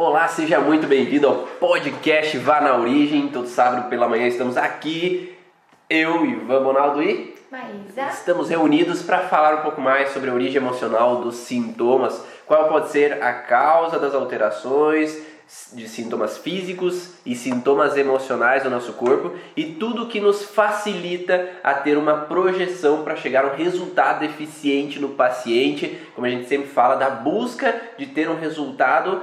Olá, seja muito bem-vindo ao podcast Vá na Origem. Todo sábado pela manhã estamos aqui, eu, Ivan Bonaldo e Maísa. Estamos reunidos para falar um pouco mais sobre a origem emocional dos sintomas, qual pode ser a causa das alterações de sintomas físicos e sintomas emocionais do nosso corpo e tudo que nos facilita a ter uma projeção para chegar a um resultado eficiente no paciente, como a gente sempre fala, da busca de ter um resultado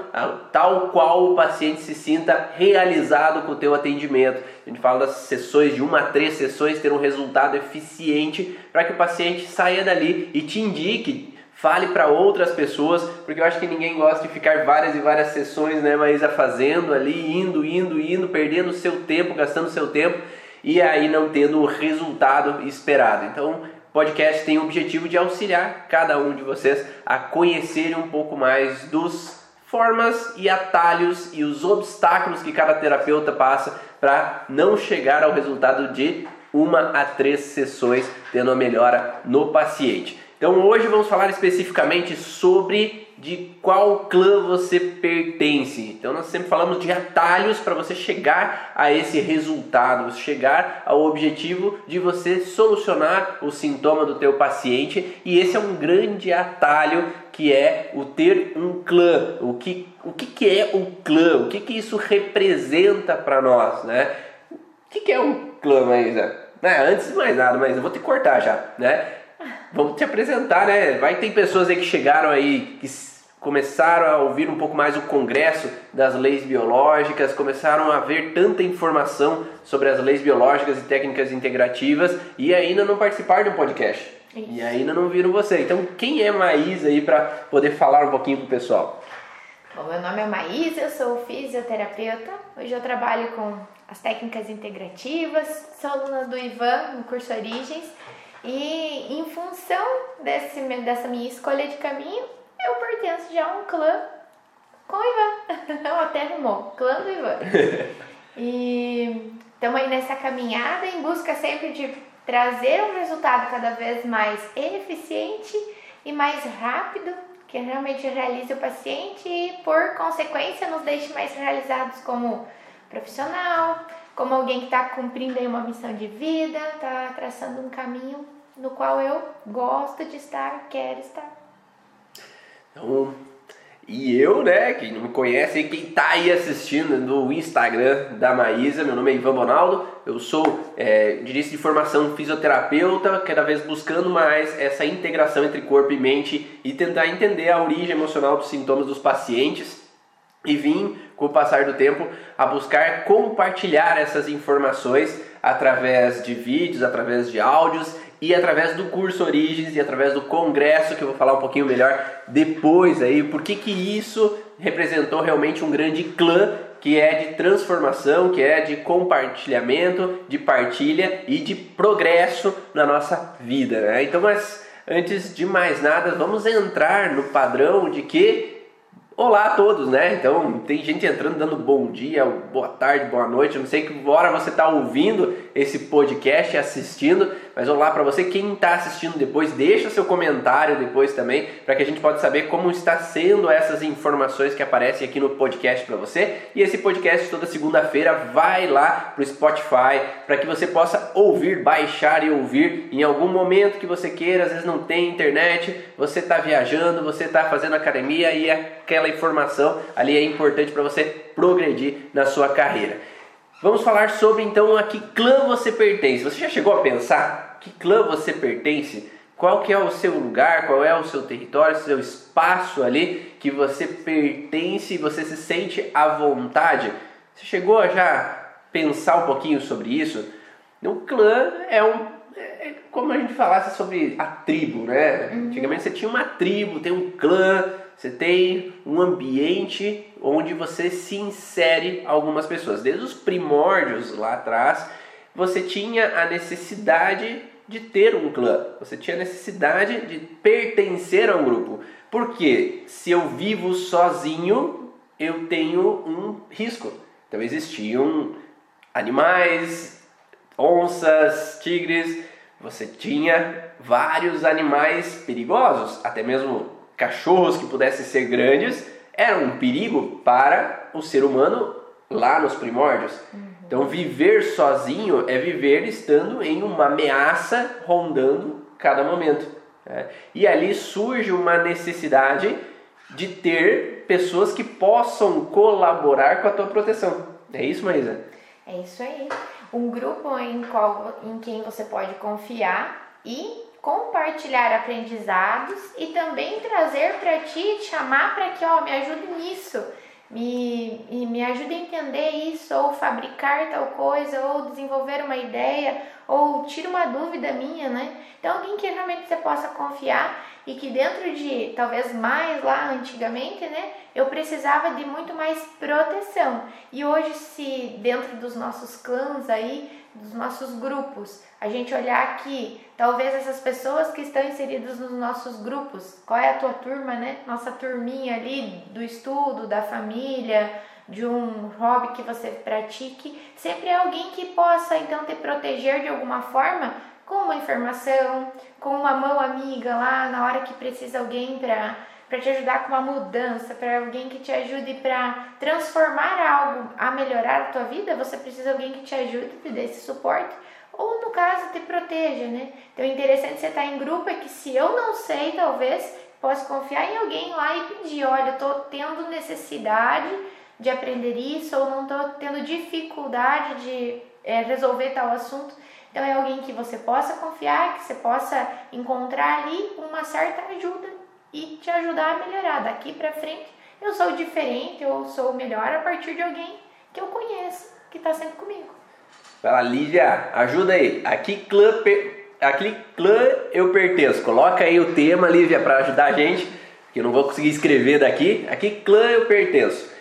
tal qual o paciente se sinta realizado com o teu atendimento. A gente fala das sessões de uma a três sessões ter um resultado eficiente para que o paciente saia dali e te indique fale para outras pessoas, porque eu acho que ninguém gosta de ficar várias e várias sessões, né, Maísa, fazendo ali, indo, indo, indo, perdendo seu tempo, gastando seu tempo e aí não tendo o resultado esperado. Então, podcast tem o objetivo de auxiliar cada um de vocês a conhecerem um pouco mais dos formas e atalhos e os obstáculos que cada terapeuta passa para não chegar ao resultado de uma a três sessões tendo a melhora no paciente. Então hoje vamos falar especificamente sobre de qual clã você pertence. Então nós sempre falamos de atalhos para você chegar a esse resultado, chegar ao objetivo de você solucionar o sintoma do teu paciente e esse é um grande atalho que é o ter um clã. O que, o que, que é um clã? O que, que isso representa para nós, né? O que, que é um clã, Maísa? É, antes de mais nada, mas eu vou te cortar já, né? Vamos te apresentar, né? Vai ter pessoas aí que chegaram aí, que começaram a ouvir um pouco mais o congresso das leis biológicas, começaram a ver tanta informação sobre as leis biológicas e técnicas integrativas e ainda não participaram do podcast. Isso. E ainda não viram você. Então, quem é Maísa aí para poder falar um pouquinho pro pessoal? Bom, meu nome é Maísa, eu sou fisioterapeuta. Hoje eu trabalho com as técnicas integrativas, sou aluna do Ivan no curso Origens e em função desse, dessa minha escolha de caminho, eu pertenço já a um clã com o Ivan. Eu até arrumou, clã do Ivan. e estamos aí nessa caminhada em busca sempre de trazer um resultado cada vez mais eficiente e mais rápido, que realmente realize o paciente e, por consequência, nos deixe mais realizados como profissional, como alguém que está cumprindo aí uma missão de vida, está traçando um caminho no qual eu gosto de estar, quero estar. Então, e eu, né, quem não me conhece, quem tá aí assistindo no Instagram da Maísa, meu nome é Ivan Bonaldo, eu sou é, de formação fisioterapeuta, cada vez buscando mais essa integração entre corpo e mente e tentar entender a origem emocional dos sintomas dos pacientes e vim, com o passar do tempo, a buscar compartilhar essas informações através de vídeos, através de áudios e através do curso Origens e através do congresso que eu vou falar um pouquinho melhor depois aí, por que que isso representou realmente um grande clã que é de transformação, que é de compartilhamento, de partilha e de progresso na nossa vida, né? Então, mas antes de mais nada, vamos entrar no padrão de que Olá a todos, né? Então tem gente entrando dando bom dia, boa tarde, boa noite. Eu não sei que hora você está ouvindo esse podcast, assistindo, mas olá para você. Quem está assistindo depois, deixa seu comentário depois também, para que a gente possa saber como está sendo essas informações que aparecem aqui no podcast para você. E esse podcast toda segunda-feira vai lá pro Spotify para que você possa ouvir, baixar e ouvir em algum momento que você queira. Às vezes não tem internet, você está viajando, você está fazendo academia e aquela aquela informação ali é importante para você progredir na sua carreira. Vamos falar sobre então a que clã você pertence. Você já chegou a pensar que clã você pertence? Qual que é o seu lugar, qual é o seu território, seu espaço ali que você pertence e você se sente à vontade? Você chegou a já pensar um pouquinho sobre isso? O clã é um é, é como a gente falasse sobre a tribo, né? Uhum. Antigamente você tinha uma tribo, tem um clã, você tem um ambiente onde você se insere algumas pessoas. Desde os primórdios lá atrás, você tinha a necessidade de ter um clã, você tinha necessidade de pertencer a um grupo. Porque se eu vivo sozinho, eu tenho um risco. Então existiam animais, onças, tigres, você tinha vários animais perigosos, até mesmo cachorros que pudessem ser grandes era um perigo para o ser humano lá nos primórdios. Uhum. Então, viver sozinho é viver estando em uma ameaça rondando cada momento. Né? E ali surge uma necessidade de ter pessoas que possam colaborar com a tua proteção. É isso, Maísa? É isso aí. Um grupo em, qual, em quem você pode confiar e compartilhar aprendizados e também trazer para ti, chamar para que, ó, me ajude nisso me, me ajuda a entender isso, ou fabricar tal coisa, ou desenvolver uma ideia, ou tira uma dúvida minha, né? Então, alguém que realmente você possa confiar e que dentro de, talvez mais lá antigamente, né? Eu precisava de muito mais proteção. E hoje, se dentro dos nossos clãs aí, dos nossos grupos, a gente olhar aqui, talvez essas pessoas que estão inseridas nos nossos grupos, qual é a tua turma, né? Nossa turminha ali do estudo, da família, de um hobby que você pratique, sempre é alguém que possa então te proteger de alguma forma com uma informação, com uma mão amiga lá na hora que precisa alguém para para te ajudar com uma mudança, para alguém que te ajude para transformar algo, a melhorar a tua vida, você precisa de alguém que te ajude, te dê esse suporte, ou no caso, te proteja, né? Então, o interessante você estar tá em grupo é que se eu não sei, talvez, posso confiar em alguém lá e pedir, olha, eu estou tendo necessidade de aprender isso, ou não estou tendo dificuldade de é, resolver tal assunto. Então, é alguém que você possa confiar, que você possa encontrar ali uma certa ajuda e te ajudar a melhorar. Daqui para frente, eu sou diferente, eu sou melhor a partir de alguém que eu conheço, que está sempre comigo. Fala, Lívia, ajuda aí. A que clã, a que clã eu pertenço? Coloca aí o tema, Lívia, para ajudar a gente, que eu não vou conseguir escrever daqui. A que clã eu pertenço?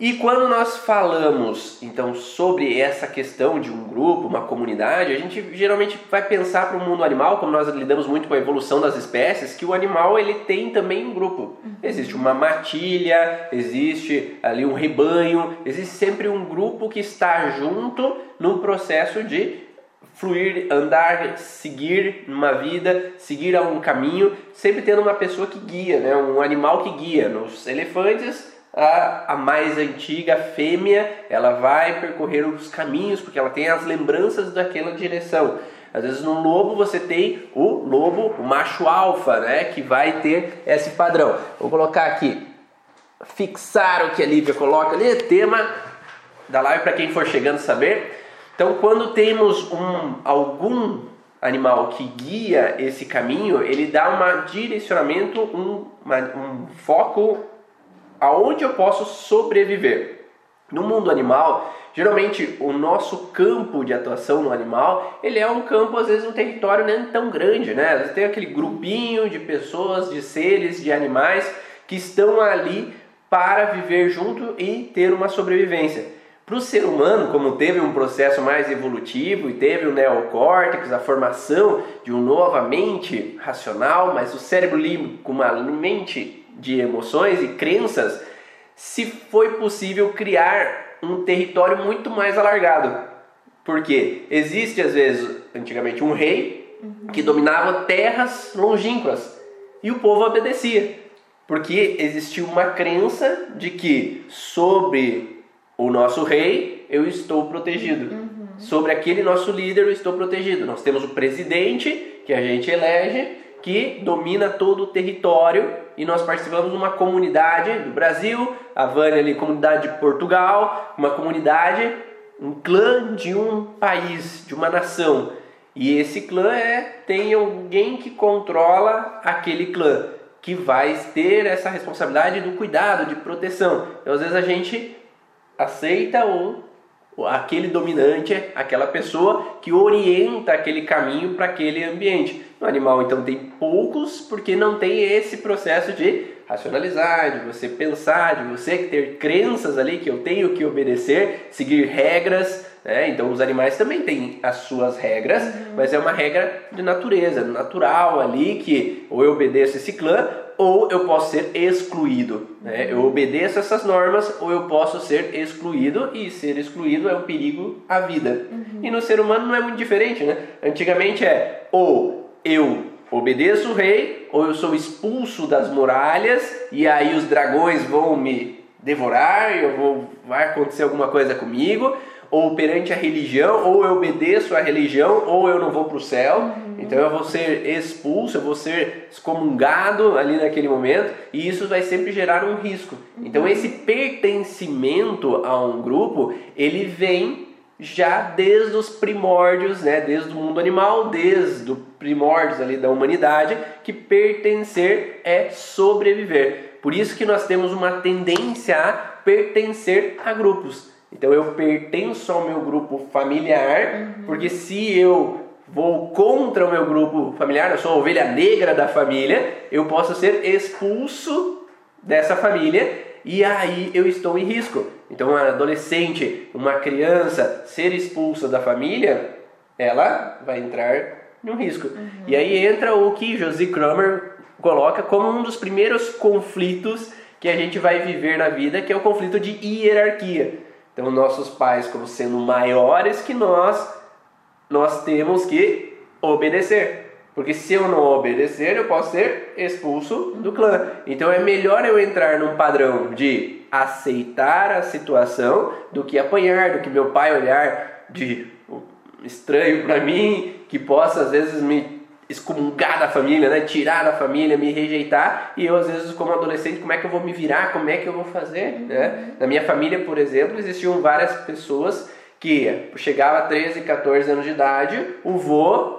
E quando nós falamos então sobre essa questão de um grupo, uma comunidade, a gente geralmente vai pensar para o mundo animal, como nós lidamos muito com a evolução das espécies, que o animal ele tem também um grupo. Uhum. Existe uma matilha, existe ali um rebanho, existe sempre um grupo que está junto num processo de fluir, andar, seguir uma vida, seguir a um caminho, sempre tendo uma pessoa que guia, né? um animal que guia. Nos elefantes a, a mais antiga, a fêmea, ela vai percorrer os caminhos porque ela tem as lembranças daquela direção. Às vezes no lobo você tem o lobo, o macho alfa, né, que vai ter esse padrão. Vou colocar aqui, fixar o que a Lívia coloca ali, tema da live para quem for chegando saber. Então, quando temos um, algum animal que guia esse caminho, ele dá um direcionamento, um, uma, um foco aonde eu posso sobreviver. No mundo animal, geralmente o nosso campo de atuação no animal, ele é um campo, às vezes um território nem tão grande, né? Às vezes tem aquele grupinho de pessoas, de seres, de animais que estão ali para viver junto e ter uma sobrevivência. Para o ser humano, como teve um processo mais evolutivo e teve o neocórtex, a formação de um nova mente racional, mas o cérebro límbico com uma mente de emoções e crenças, se foi possível criar um território muito mais alargado. Porque existe às vezes, antigamente, um rei que dominava terras longínquas e o povo obedecia. Porque existia uma crença de que sobre o nosso rei eu estou protegido. Uhum. Sobre aquele nosso líder eu estou protegido. Nós temos o presidente que a gente elege que domina todo o território e nós participamos de uma comunidade do Brasil, a Vânia ali, comunidade de Portugal, uma comunidade, um clã de um país, de uma nação. E esse clã é tem alguém que controla aquele clã, que vai ter essa responsabilidade do cuidado, de proteção. Então, às vezes a gente aceita ou aquele dominante aquela pessoa que orienta aquele caminho para aquele ambiente. No animal, então, tem poucos porque não tem esse processo de racionalizar, de você pensar, de você ter crenças ali que eu tenho que obedecer, seguir regras. Né? Então, os animais também têm as suas regras, uhum. mas é uma regra de natureza, natural ali que ou eu obedeço esse clã ou eu posso ser excluído. Né? Eu obedeço essas normas ou eu posso ser excluído e ser excluído é um perigo à vida. Uhum. E no ser humano não é muito diferente, né? Antigamente é ou eu obedeço o rei, ou eu sou expulso das muralhas e aí os dragões vão me devorar, eu vou vai acontecer alguma coisa comigo, ou perante a religião, ou eu obedeço à religião, ou eu não vou para o céu. Uhum. Então eu vou ser expulso, eu vou ser excomungado ali naquele momento, e isso vai sempre gerar um risco. Uhum. Então esse pertencimento a um grupo, ele vem já desde os primórdios, né, desde o mundo animal, desde os primórdios ali da humanidade, que pertencer é sobreviver. Por isso que nós temos uma tendência a pertencer a grupos. Então eu pertenço ao meu grupo familiar, uhum. porque se eu vou contra o meu grupo familiar, eu sou a ovelha negra da família, eu posso ser expulso dessa família e aí eu estou em risco. Então, uma adolescente, uma criança ser expulsa da família, ela vai entrar no risco. Uhum. E aí entra o que Josie Kramer coloca como um dos primeiros conflitos que a gente vai viver na vida, que é o conflito de hierarquia. Então, nossos pais, como sendo maiores que nós, nós temos que obedecer. Porque se eu não obedecer, eu posso ser expulso do clã. Então é melhor eu entrar num padrão de aceitar a situação do que apanhar, do que meu pai olhar de estranho para mim, que possa às vezes me excomungar da família, né? tirar da família, me rejeitar, e eu às vezes como adolescente, como é que eu vou me virar, como é que eu vou fazer? Uhum. Né? Na minha família, por exemplo, existiam várias pessoas que chegava a 13, 14 anos de idade, o vô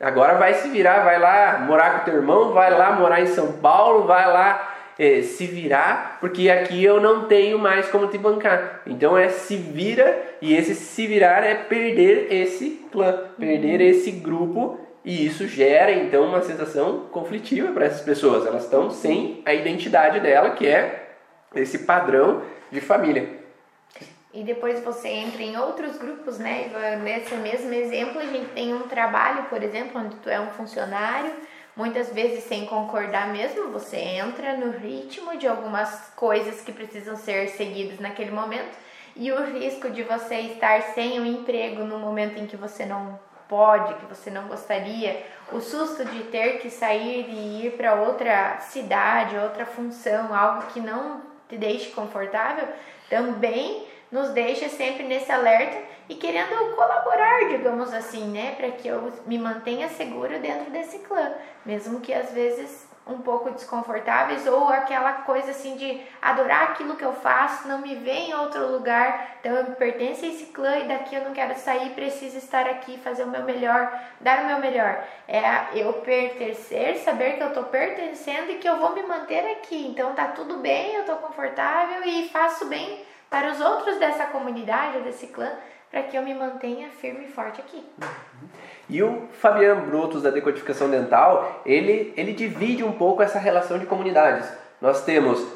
agora vai se virar, vai lá morar com teu irmão, vai lá morar em São Paulo, vai lá é, se virar, porque aqui eu não tenho mais como te bancar. Então é se vira, e esse se virar é perder esse clã, perder uhum. esse grupo e isso gera então uma sensação conflitiva para essas pessoas. Elas estão sem a identidade dela, que é esse padrão de família. E depois você entra em outros grupos, né? Nesse mesmo exemplo, a gente tem um trabalho, por exemplo, onde tu é um funcionário, muitas vezes sem concordar mesmo, você entra no ritmo de algumas coisas que precisam ser seguidas naquele momento. E o risco de você estar sem o um emprego no momento em que você não pode, que você não gostaria, o susto de ter que sair e ir para outra cidade, outra função, algo que não te deixe confortável, também nos deixa sempre nesse alerta e querendo colaborar, digamos assim, né, para que eu me mantenha segura dentro desse clã, mesmo que às vezes um pouco desconfortáveis ou aquela coisa assim de adorar aquilo que eu faço, não me ver em outro lugar, então eu pertenço a esse clã e daqui eu não quero sair, preciso estar aqui, fazer o meu melhor, dar o meu melhor. É eu pertencer, saber que eu estou pertencendo e que eu vou me manter aqui. Então tá tudo bem, eu estou confortável e faço bem para os outros dessa comunidade, desse clã, para que eu me mantenha firme e forte aqui. E o Fabiano Brutos da decodificação dental, ele, ele divide um pouco essa relação de comunidades. Nós temos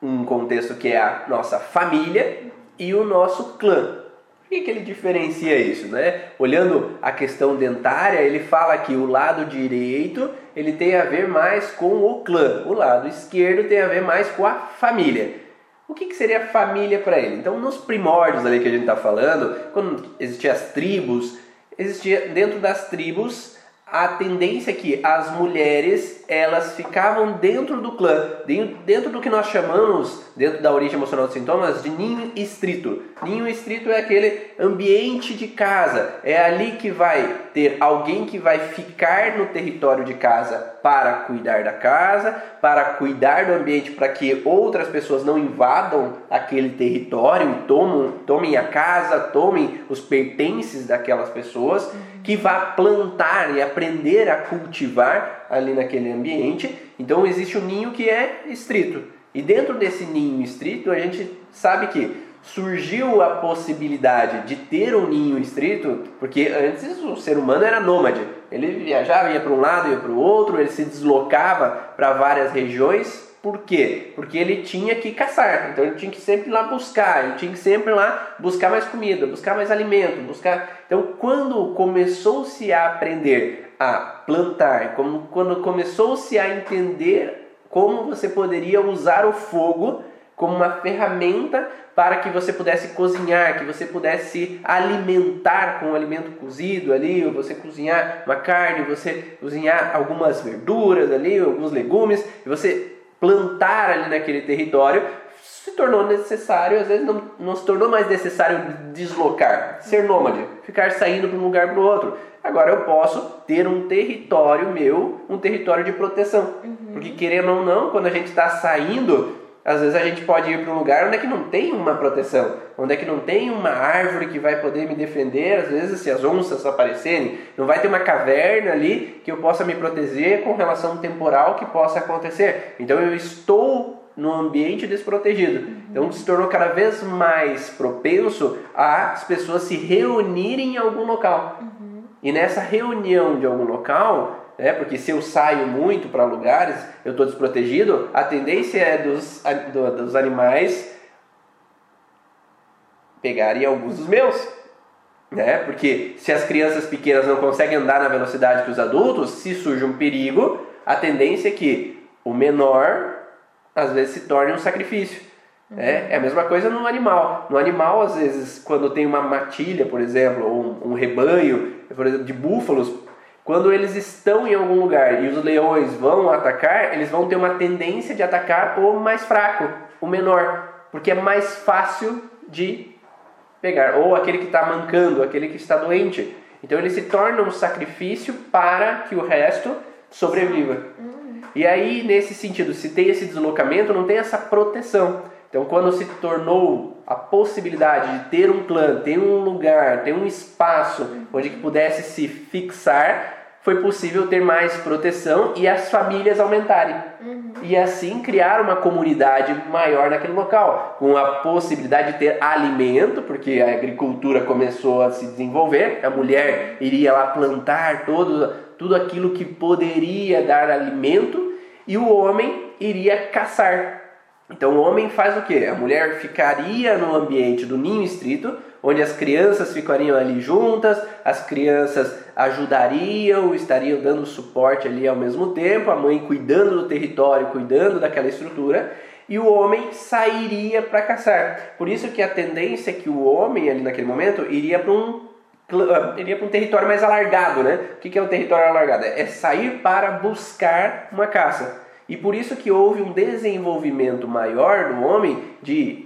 um contexto que é a nossa família e o nosso clã. Por que, que ele diferencia isso? Né? Olhando a questão dentária, ele fala que o lado direito ele tem a ver mais com o clã, o lado esquerdo tem a ver mais com a família. O que, que seria família para ele? Então, nos primórdios ali que a gente está falando, quando existiam as tribos, existia dentro das tribos a tendência é que as mulheres elas ficavam dentro do clã, dentro do que nós chamamos, dentro da origem emocional dos sintomas, de ninho estrito. Ninho estrito é aquele ambiente de casa, é ali que vai ter alguém que vai ficar no território de casa para cuidar da casa, para cuidar do ambiente para que outras pessoas não invadam aquele território e tomem, tomem a casa, tomem os pertences daquelas pessoas, que vá plantar e aprender a cultivar ali naquele ambiente. Então existe um ninho que é estrito. E dentro desse ninho estrito, a gente sabe que surgiu a possibilidade de ter um ninho estrito, porque antes o ser humano era nômade. Ele viajava, ia para um lado, ia para o outro, ele se deslocava para várias regiões. Por quê? Porque ele tinha que caçar, então ele tinha que sempre ir lá buscar, ele tinha que sempre ir lá buscar mais comida, buscar mais alimento, buscar. Então, quando começou-se a aprender a plantar, quando começou-se a entender como você poderia usar o fogo como uma ferramenta para que você pudesse cozinhar, que você pudesse alimentar com um alimento cozido ali, ou você cozinhar uma carne, você cozinhar algumas verduras ali, alguns legumes, e você plantar ali naquele território, se tornou necessário, às vezes não, não se tornou mais necessário deslocar, ser nômade, ficar saindo de um lugar para o outro. Agora eu posso ter um território meu, um território de proteção. Uhum. Porque querendo ou não, quando a gente está saindo às vezes a gente pode ir para um lugar onde é que não tem uma proteção, onde é que não tem uma árvore que vai poder me defender, às vezes se as onças aparecerem, não vai ter uma caverna ali que eu possa me proteger com relação temporal que possa acontecer. Então eu estou no ambiente desprotegido. Então se tornou cada vez mais propenso as pessoas se reunirem em algum local. Uhum. E nessa reunião de algum local, né? Porque se eu saio muito para lugares, eu estou desprotegido, a tendência é dos, dos animais pegarem alguns dos meus. Né? Porque se as crianças pequenas não conseguem andar na velocidade que os adultos, se surge um perigo, a tendência é que o menor às vezes se torne um sacrifício. É, é a mesma coisa no animal. No animal, às vezes, quando tem uma matilha, por exemplo, ou um, um rebanho, por exemplo, de búfalos, quando eles estão em algum lugar e os leões vão atacar, eles vão ter uma tendência de atacar o mais fraco, o menor, porque é mais fácil de pegar, ou aquele que está mancando, aquele que está doente. Então ele se torna um sacrifício para que o resto sobreviva. Uhum. E aí, nesse sentido, se tem esse deslocamento, não tem essa proteção. Então, quando se tornou a possibilidade de ter um clã, ter um lugar, ter um espaço onde que pudesse se fixar, foi possível ter mais proteção e as famílias aumentarem. Uhum. E assim criar uma comunidade maior naquele local, com a possibilidade de ter alimento, porque a agricultura começou a se desenvolver, a mulher iria lá plantar todo, tudo aquilo que poderia dar alimento, e o homem iria caçar então o homem faz o que? A mulher ficaria no ambiente do ninho estrito, onde as crianças ficariam ali juntas, as crianças ajudariam, estariam dando suporte ali ao mesmo tempo, a mãe cuidando do território, cuidando daquela estrutura, e o homem sairia para caçar. Por isso que a tendência é que o homem ali naquele momento iria para um iria para um território mais alargado, né? O que é um território alargado? É sair para buscar uma caça. E por isso que houve um desenvolvimento maior do homem de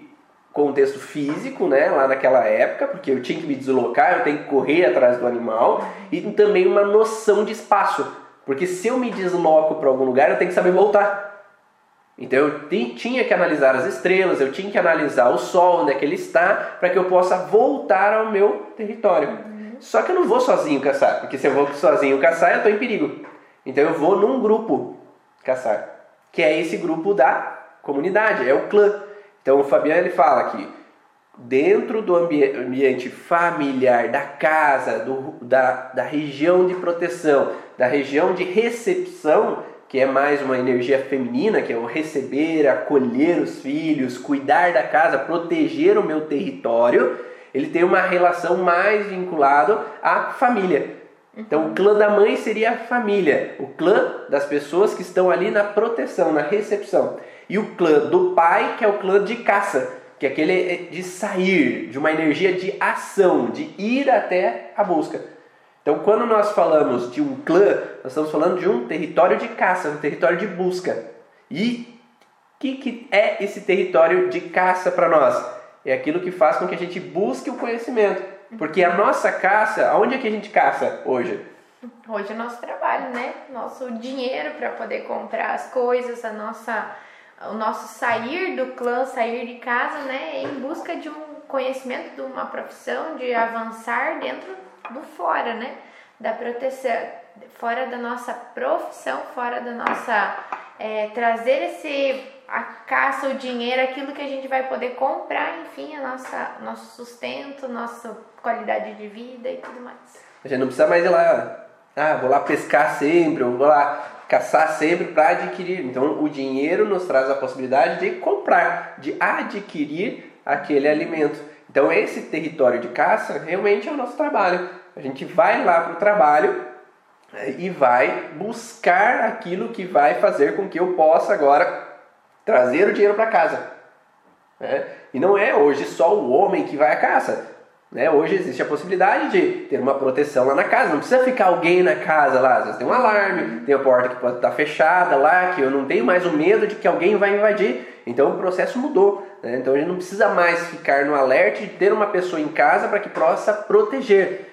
contexto físico, né, lá naquela época, porque eu tinha que me deslocar, eu tenho que correr atrás do animal, e também uma noção de espaço, porque se eu me desloco para algum lugar, eu tenho que saber voltar. Então eu tinha que analisar as estrelas, eu tinha que analisar o sol, onde é que ele está, para que eu possa voltar ao meu território. Só que eu não vou sozinho caçar, porque se eu vou sozinho caçar, eu estou em perigo. Então eu vou num grupo caçar que é esse grupo da comunidade, é o clã. Então o Fabiano ele fala que dentro do ambiente familiar, da casa, do, da, da região de proteção, da região de recepção, que é mais uma energia feminina, que é o receber, acolher os filhos, cuidar da casa, proteger o meu território, ele tem uma relação mais vinculada à família. Então, o clã da mãe seria a família, o clã das pessoas que estão ali na proteção, na recepção. E o clã do pai, que é o clã de caça, que é aquele de sair, de uma energia de ação, de ir até a busca. Então, quando nós falamos de um clã, nós estamos falando de um território de caça, um território de busca. E o que, que é esse território de caça para nós? É aquilo que faz com que a gente busque o conhecimento. Porque a nossa caça, aonde é que a gente caça hoje? Hoje é nosso trabalho, né? Nosso dinheiro para poder comprar as coisas, a nossa, o nosso sair do clã, sair de casa, né? Em busca de um conhecimento, de uma profissão, de avançar dentro do fora, né? Da proteção, fora da nossa profissão, fora da nossa. É, trazer esse a caça, o dinheiro, aquilo que a gente vai poder comprar, enfim, a nossa, nosso sustento, nossa qualidade de vida e tudo mais. A gente não precisa mais ir lá, ah, vou lá pescar sempre, ou vou lá caçar sempre para adquirir. Então, o dinheiro nos traz a possibilidade de comprar, de adquirir aquele alimento. Então, esse território de caça realmente é o nosso trabalho. A gente vai lá para o trabalho eh, e vai buscar aquilo que vai fazer com que eu possa agora trazer o dinheiro para casa. Né? E não é hoje só o homem que vai à caça. Né? Hoje existe a possibilidade de ter uma proteção lá na casa. Não precisa ficar alguém na casa lá. Às vezes tem um alarme, tem a porta que pode estar fechada lá, que eu não tenho mais o medo de que alguém vai invadir. Então o processo mudou. Né? Então a gente não precisa mais ficar no alerta de ter uma pessoa em casa para que possa proteger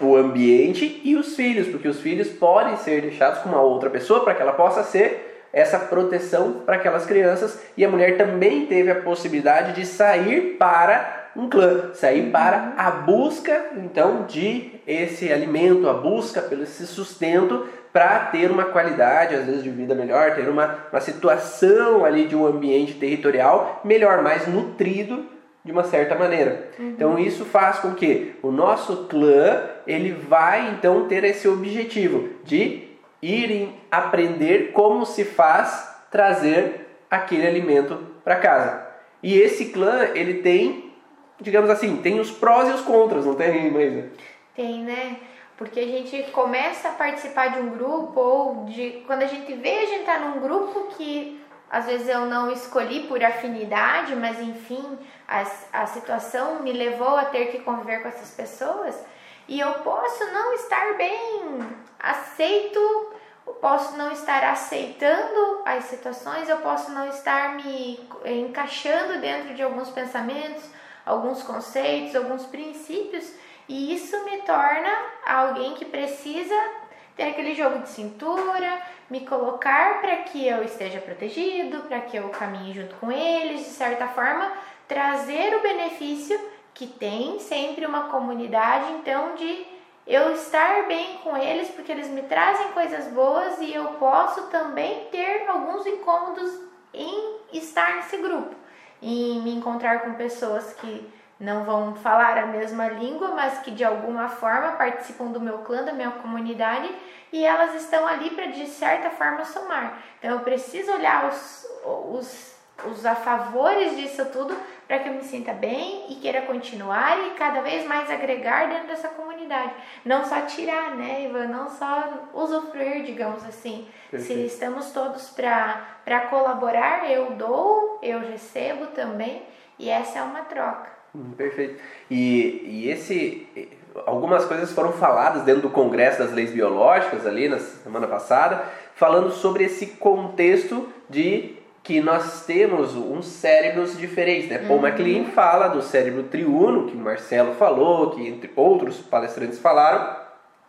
o ambiente e os filhos, porque os filhos podem ser deixados com uma outra pessoa para que ela possa ser essa proteção para aquelas crianças e a mulher também teve a possibilidade de sair para um clã, sair para a busca então de esse alimento, a busca pelo esse sustento para ter uma qualidade às vezes de vida melhor, ter uma, uma situação ali de um ambiente territorial melhor, mais nutrido de uma certa maneira. Uhum. Então isso faz com que o nosso clã ele vai então ter esse objetivo de irem aprender como se faz trazer aquele alimento para casa. E esse clã, ele tem, digamos assim, tem os prós e os contras, não tem, Maísa? Tem, né? Porque a gente começa a participar de um grupo ou de quando a gente vê a gente tá num grupo que às vezes eu não escolhi por afinidade, mas enfim, a, a situação me levou a ter que conviver com essas pessoas e eu posso não estar bem aceito, eu posso não estar aceitando as situações, eu posso não estar me encaixando dentro de alguns pensamentos, alguns conceitos, alguns princípios, e isso me torna alguém que precisa ter aquele jogo de cintura, me colocar para que eu esteja protegido, para que eu caminhe junto com eles, de certa forma, trazer o benefício que tem sempre uma comunidade, então, de eu estar bem com eles, porque eles me trazem coisas boas e eu posso também ter alguns incômodos em estar nesse grupo, em me encontrar com pessoas que não vão falar a mesma língua, mas que de alguma forma participam do meu clã, da minha comunidade, e elas estão ali para de certa forma somar. Então eu preciso olhar os, os os afavores disso tudo para que eu me sinta bem e queira continuar e cada vez mais agregar dentro dessa comunidade. Não só tirar, né, Ivan? Não só usufruir, digamos assim. Perfeito. Se estamos todos para colaborar, eu dou, eu recebo também e essa é uma troca. Hum, perfeito. E, e esse algumas coisas foram faladas dentro do Congresso das Leis Biológicas ali na semana passada, falando sobre esse contexto de que nós temos uns cérebros diferentes. Né? Paul uhum. MacLean fala do cérebro triuno, que o Marcelo falou, que entre outros palestrantes falaram,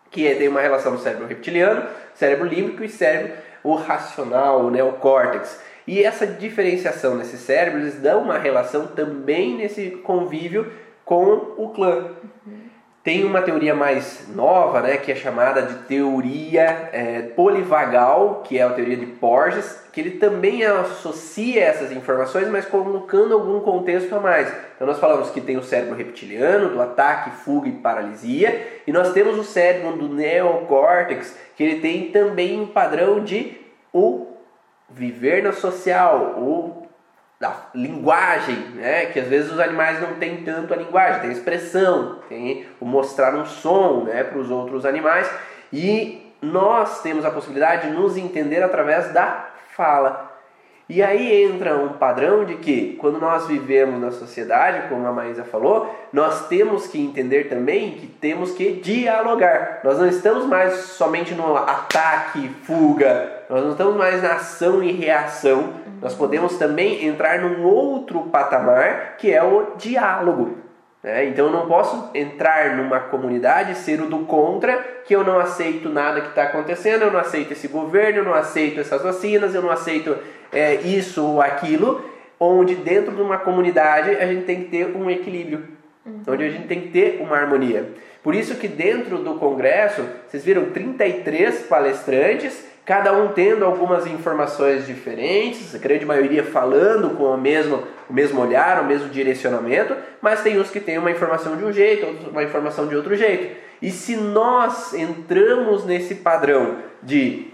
que é, tem uma relação do cérebro reptiliano, cérebro límbico e cérebro o racional, o neocórtex. E essa diferenciação desses cérebros dão uma relação também nesse convívio com o clã. Uhum. Tem uma teoria mais nova, né, que é chamada de teoria é, polivagal, que é a teoria de Porges, que ele também associa essas informações, mas colocando algum contexto a mais. Então nós falamos que tem o cérebro reptiliano, do ataque, fuga e paralisia, e nós temos o cérebro do neocórtex, que ele tem também um padrão de o viver no social, o da linguagem, né? que às vezes os animais não têm tanto a linguagem, tem expressão, tem o mostrar um som né? para os outros animais, e nós temos a possibilidade de nos entender através da fala. E aí entra um padrão de que, quando nós vivemos na sociedade, como a Maísa falou, nós temos que entender também que temos que dialogar. Nós não estamos mais somente no ataque, fuga, nós não estamos mais na ação e reação. Nós podemos também entrar num outro patamar que é o diálogo. Né? Então eu não posso entrar numa comunidade, ser o do contra, que eu não aceito nada que está acontecendo, eu não aceito esse governo, eu não aceito essas vacinas, eu não aceito é, isso ou aquilo, onde dentro de uma comunidade a gente tem que ter um equilíbrio, uhum. onde a gente tem que ter uma harmonia. Por isso que dentro do congresso, vocês viram 33 palestrantes cada um tendo algumas informações diferentes, a grande maioria falando com o mesmo, o mesmo olhar, o mesmo direcionamento, mas tem uns que têm uma informação de um jeito, outros uma informação de outro jeito. E se nós entramos nesse padrão de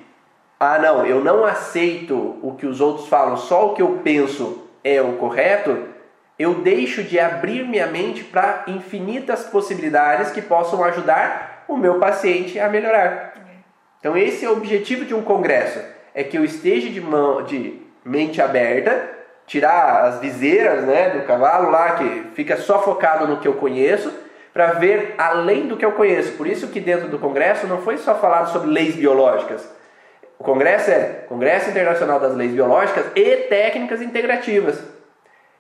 ah, não, eu não aceito o que os outros falam, só o que eu penso é o correto, eu deixo de abrir minha mente para infinitas possibilidades que possam ajudar o meu paciente a melhorar. Então esse é o objetivo de um congresso, é que eu esteja de, mão, de mente aberta, tirar as viseiras né, do cavalo lá, que fica só focado no que eu conheço, para ver além do que eu conheço. Por isso que dentro do Congresso não foi só falado sobre leis biológicas. O Congresso é Congresso Internacional das Leis Biológicas e Técnicas Integrativas.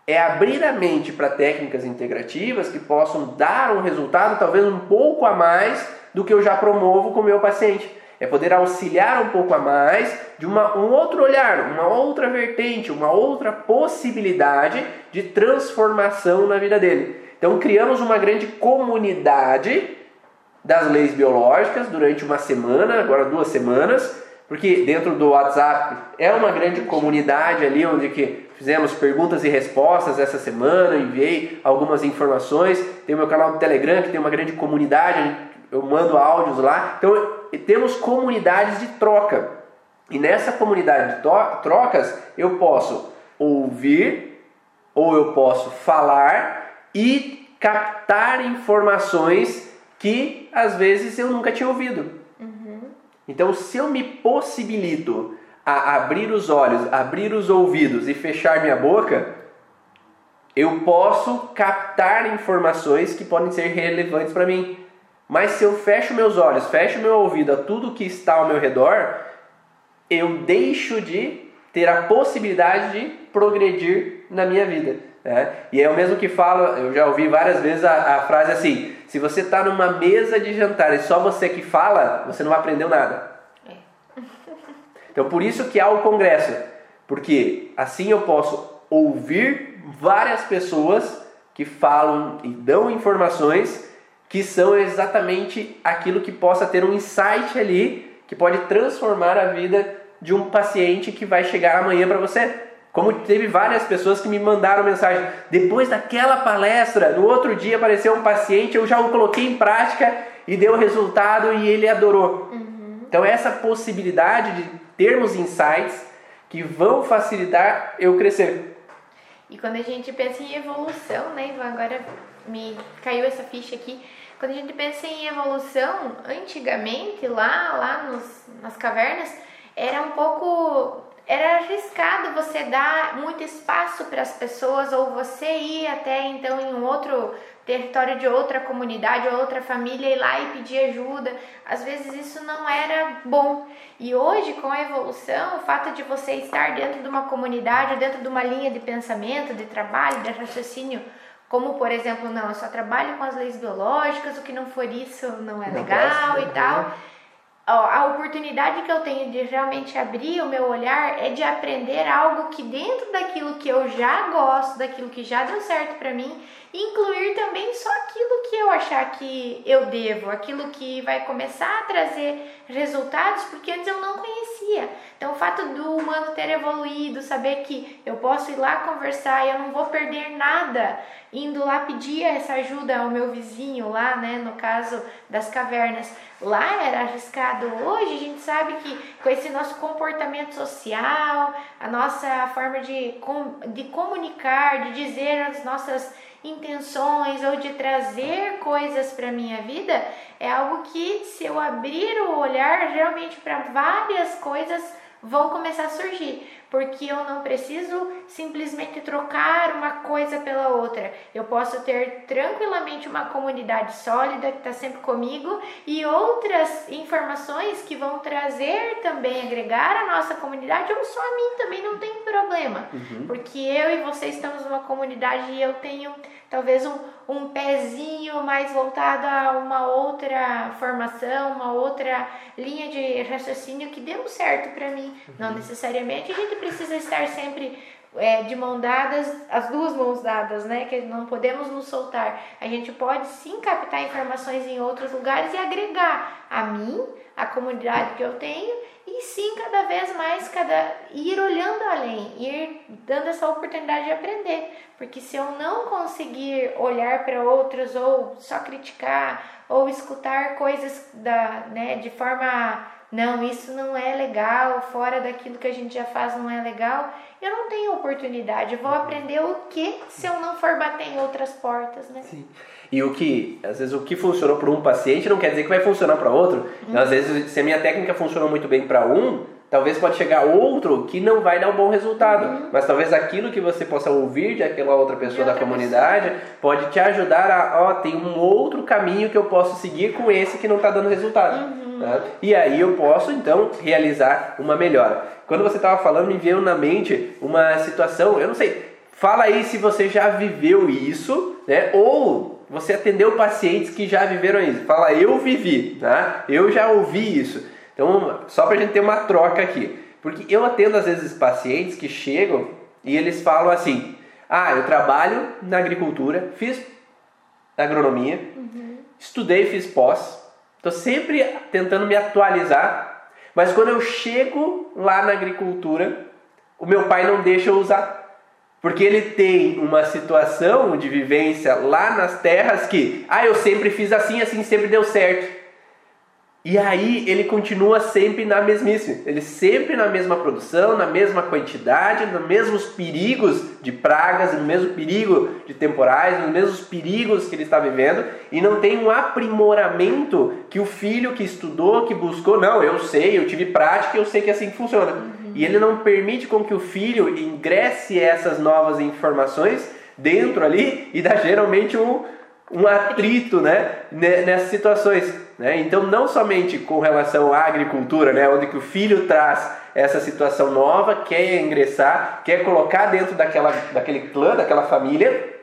É abrir a mente para técnicas integrativas que possam dar um resultado talvez um pouco a mais do que eu já promovo com o meu paciente. É poder auxiliar um pouco a mais de uma, um outro olhar, uma outra vertente, uma outra possibilidade de transformação na vida dele. Então criamos uma grande comunidade das leis biológicas durante uma semana, agora duas semanas, porque dentro do WhatsApp é uma grande comunidade ali onde que fizemos perguntas e respostas essa semana, enviei algumas informações, tem o meu canal do Telegram que tem uma grande comunidade, eu mando áudios lá. Então temos comunidades de troca. E nessa comunidade de trocas eu posso ouvir ou eu posso falar e captar informações que às vezes eu nunca tinha ouvido. Uhum. Então, se eu me possibilito a abrir os olhos, abrir os ouvidos e fechar minha boca, eu posso captar informações que podem ser relevantes para mim. Mas se eu fecho meus olhos, fecho meu ouvido a tudo que está ao meu redor, eu deixo de ter a possibilidade de progredir na minha vida. Né? E é o mesmo que falo, eu já ouvi várias vezes a, a frase assim: se você está numa mesa de jantar e só você que fala, você não aprendeu nada. É. Então por isso que há o congresso, porque assim eu posso ouvir várias pessoas que falam e dão informações que são exatamente aquilo que possa ter um insight ali que pode transformar a vida de um paciente que vai chegar amanhã para você. Como teve várias pessoas que me mandaram mensagem, depois daquela palestra, no outro dia apareceu um paciente, eu já o coloquei em prática e deu resultado e ele adorou. Uhum. Então essa possibilidade de termos insights que vão facilitar eu crescer. E quando a gente pensa em evolução, né, Ivan, agora me caiu essa ficha aqui, quando a gente pensa em evolução, antigamente, lá, lá nos, nas cavernas, era um pouco. Era arriscado você dar muito espaço para as pessoas ou você ir até então em um outro território de outra comunidade ou outra família ir lá e pedir ajuda. Às vezes isso não era bom. E hoje, com a evolução, o fato de você estar dentro de uma comunidade, dentro de uma linha de pensamento, de trabalho, de raciocínio como, por exemplo, não, eu só trabalho com as leis biológicas, o que não for isso não é não legal e tal. A oportunidade que eu tenho de realmente abrir o meu olhar é de aprender algo que dentro daquilo que eu já gosto, daquilo que já deu certo para mim, incluir também só aquilo que eu achar que eu devo, aquilo que vai começar a trazer resultados, porque antes eu não conhecia. Então, o fato do humano ter evoluído, saber que eu posso ir lá conversar e eu não vou perder nada indo lá pedir essa ajuda ao meu vizinho lá, né, no caso das cavernas. Lá era arriscado. Hoje a gente sabe que com esse nosso comportamento social, a nossa forma de, de comunicar, de dizer as nossas intenções ou de trazer coisas para minha vida é algo que se eu abrir o olhar realmente para várias coisas vão começar a surgir porque eu não preciso simplesmente trocar uma coisa pela outra. Eu posso ter tranquilamente uma comunidade sólida que está sempre comigo e outras informações que vão trazer também, agregar a nossa comunidade ou só a mim também não tem problema, uhum. porque eu e você estamos numa comunidade e eu tenho talvez um, um pezinho mais voltado a uma outra formação, uma outra linha de raciocínio que deu certo para mim. Uhum. Não necessariamente a gente precisa estar sempre é, de mão dadas, as duas mãos dadas, né? Que não podemos nos soltar. A gente pode sim captar informações em outros lugares e agregar a mim, a comunidade que eu tenho, e sim cada vez mais cada ir olhando além, ir dando essa oportunidade de aprender. Porque se eu não conseguir olhar para outros ou só criticar ou escutar coisas da, né, de forma não, isso não é legal, fora daquilo que a gente já faz não é legal, eu não tenho oportunidade. Eu vou aprender o que se eu não for bater em outras portas, né? Sim. E o que, às vezes, o que funcionou para um paciente não quer dizer que vai funcionar para outro. Uhum. Às vezes, se a minha técnica funcionou muito bem para um, talvez pode chegar outro que não vai dar um bom resultado, uhum. mas talvez aquilo que você possa ouvir de aquela outra pessoa da comunidade pessoa. pode te ajudar a, ó, tem um outro caminho que eu posso seguir com esse que não está dando resultado. Uhum. Tá? E aí eu posso então realizar uma melhora. Quando você estava falando, me veio na mente uma situação, eu não sei, fala aí se você já viveu isso, né? Ou você atendeu pacientes que já viveram isso. Fala, eu vivi, tá? Eu já ouvi isso. Então, só para a gente ter uma troca aqui. Porque eu atendo às vezes pacientes que chegam e eles falam assim: Ah, eu trabalho na agricultura, fiz agronomia, uhum. estudei, fiz pós, estou sempre tentando me atualizar, mas quando eu chego lá na agricultura, o meu pai não deixa eu usar. Porque ele tem uma situação de vivência lá nas terras que, ah, eu sempre fiz assim, assim sempre deu certo. E aí ele continua sempre na mesmice, ele sempre na mesma produção, na mesma quantidade, nos mesmos perigos de pragas, no mesmo perigo de temporais, nos mesmos perigos que ele está vivendo, e não tem um aprimoramento que o filho que estudou, que buscou, não, eu sei, eu tive prática, eu sei que é assim funciona. E ele não permite com que o filho ingresse essas novas informações dentro ali e dá geralmente um, um atrito né, nessas situações. Né? Então, não somente com relação à agricultura, né, onde que o filho traz essa situação nova, quer ingressar, quer colocar dentro daquela, daquele clã, daquela família,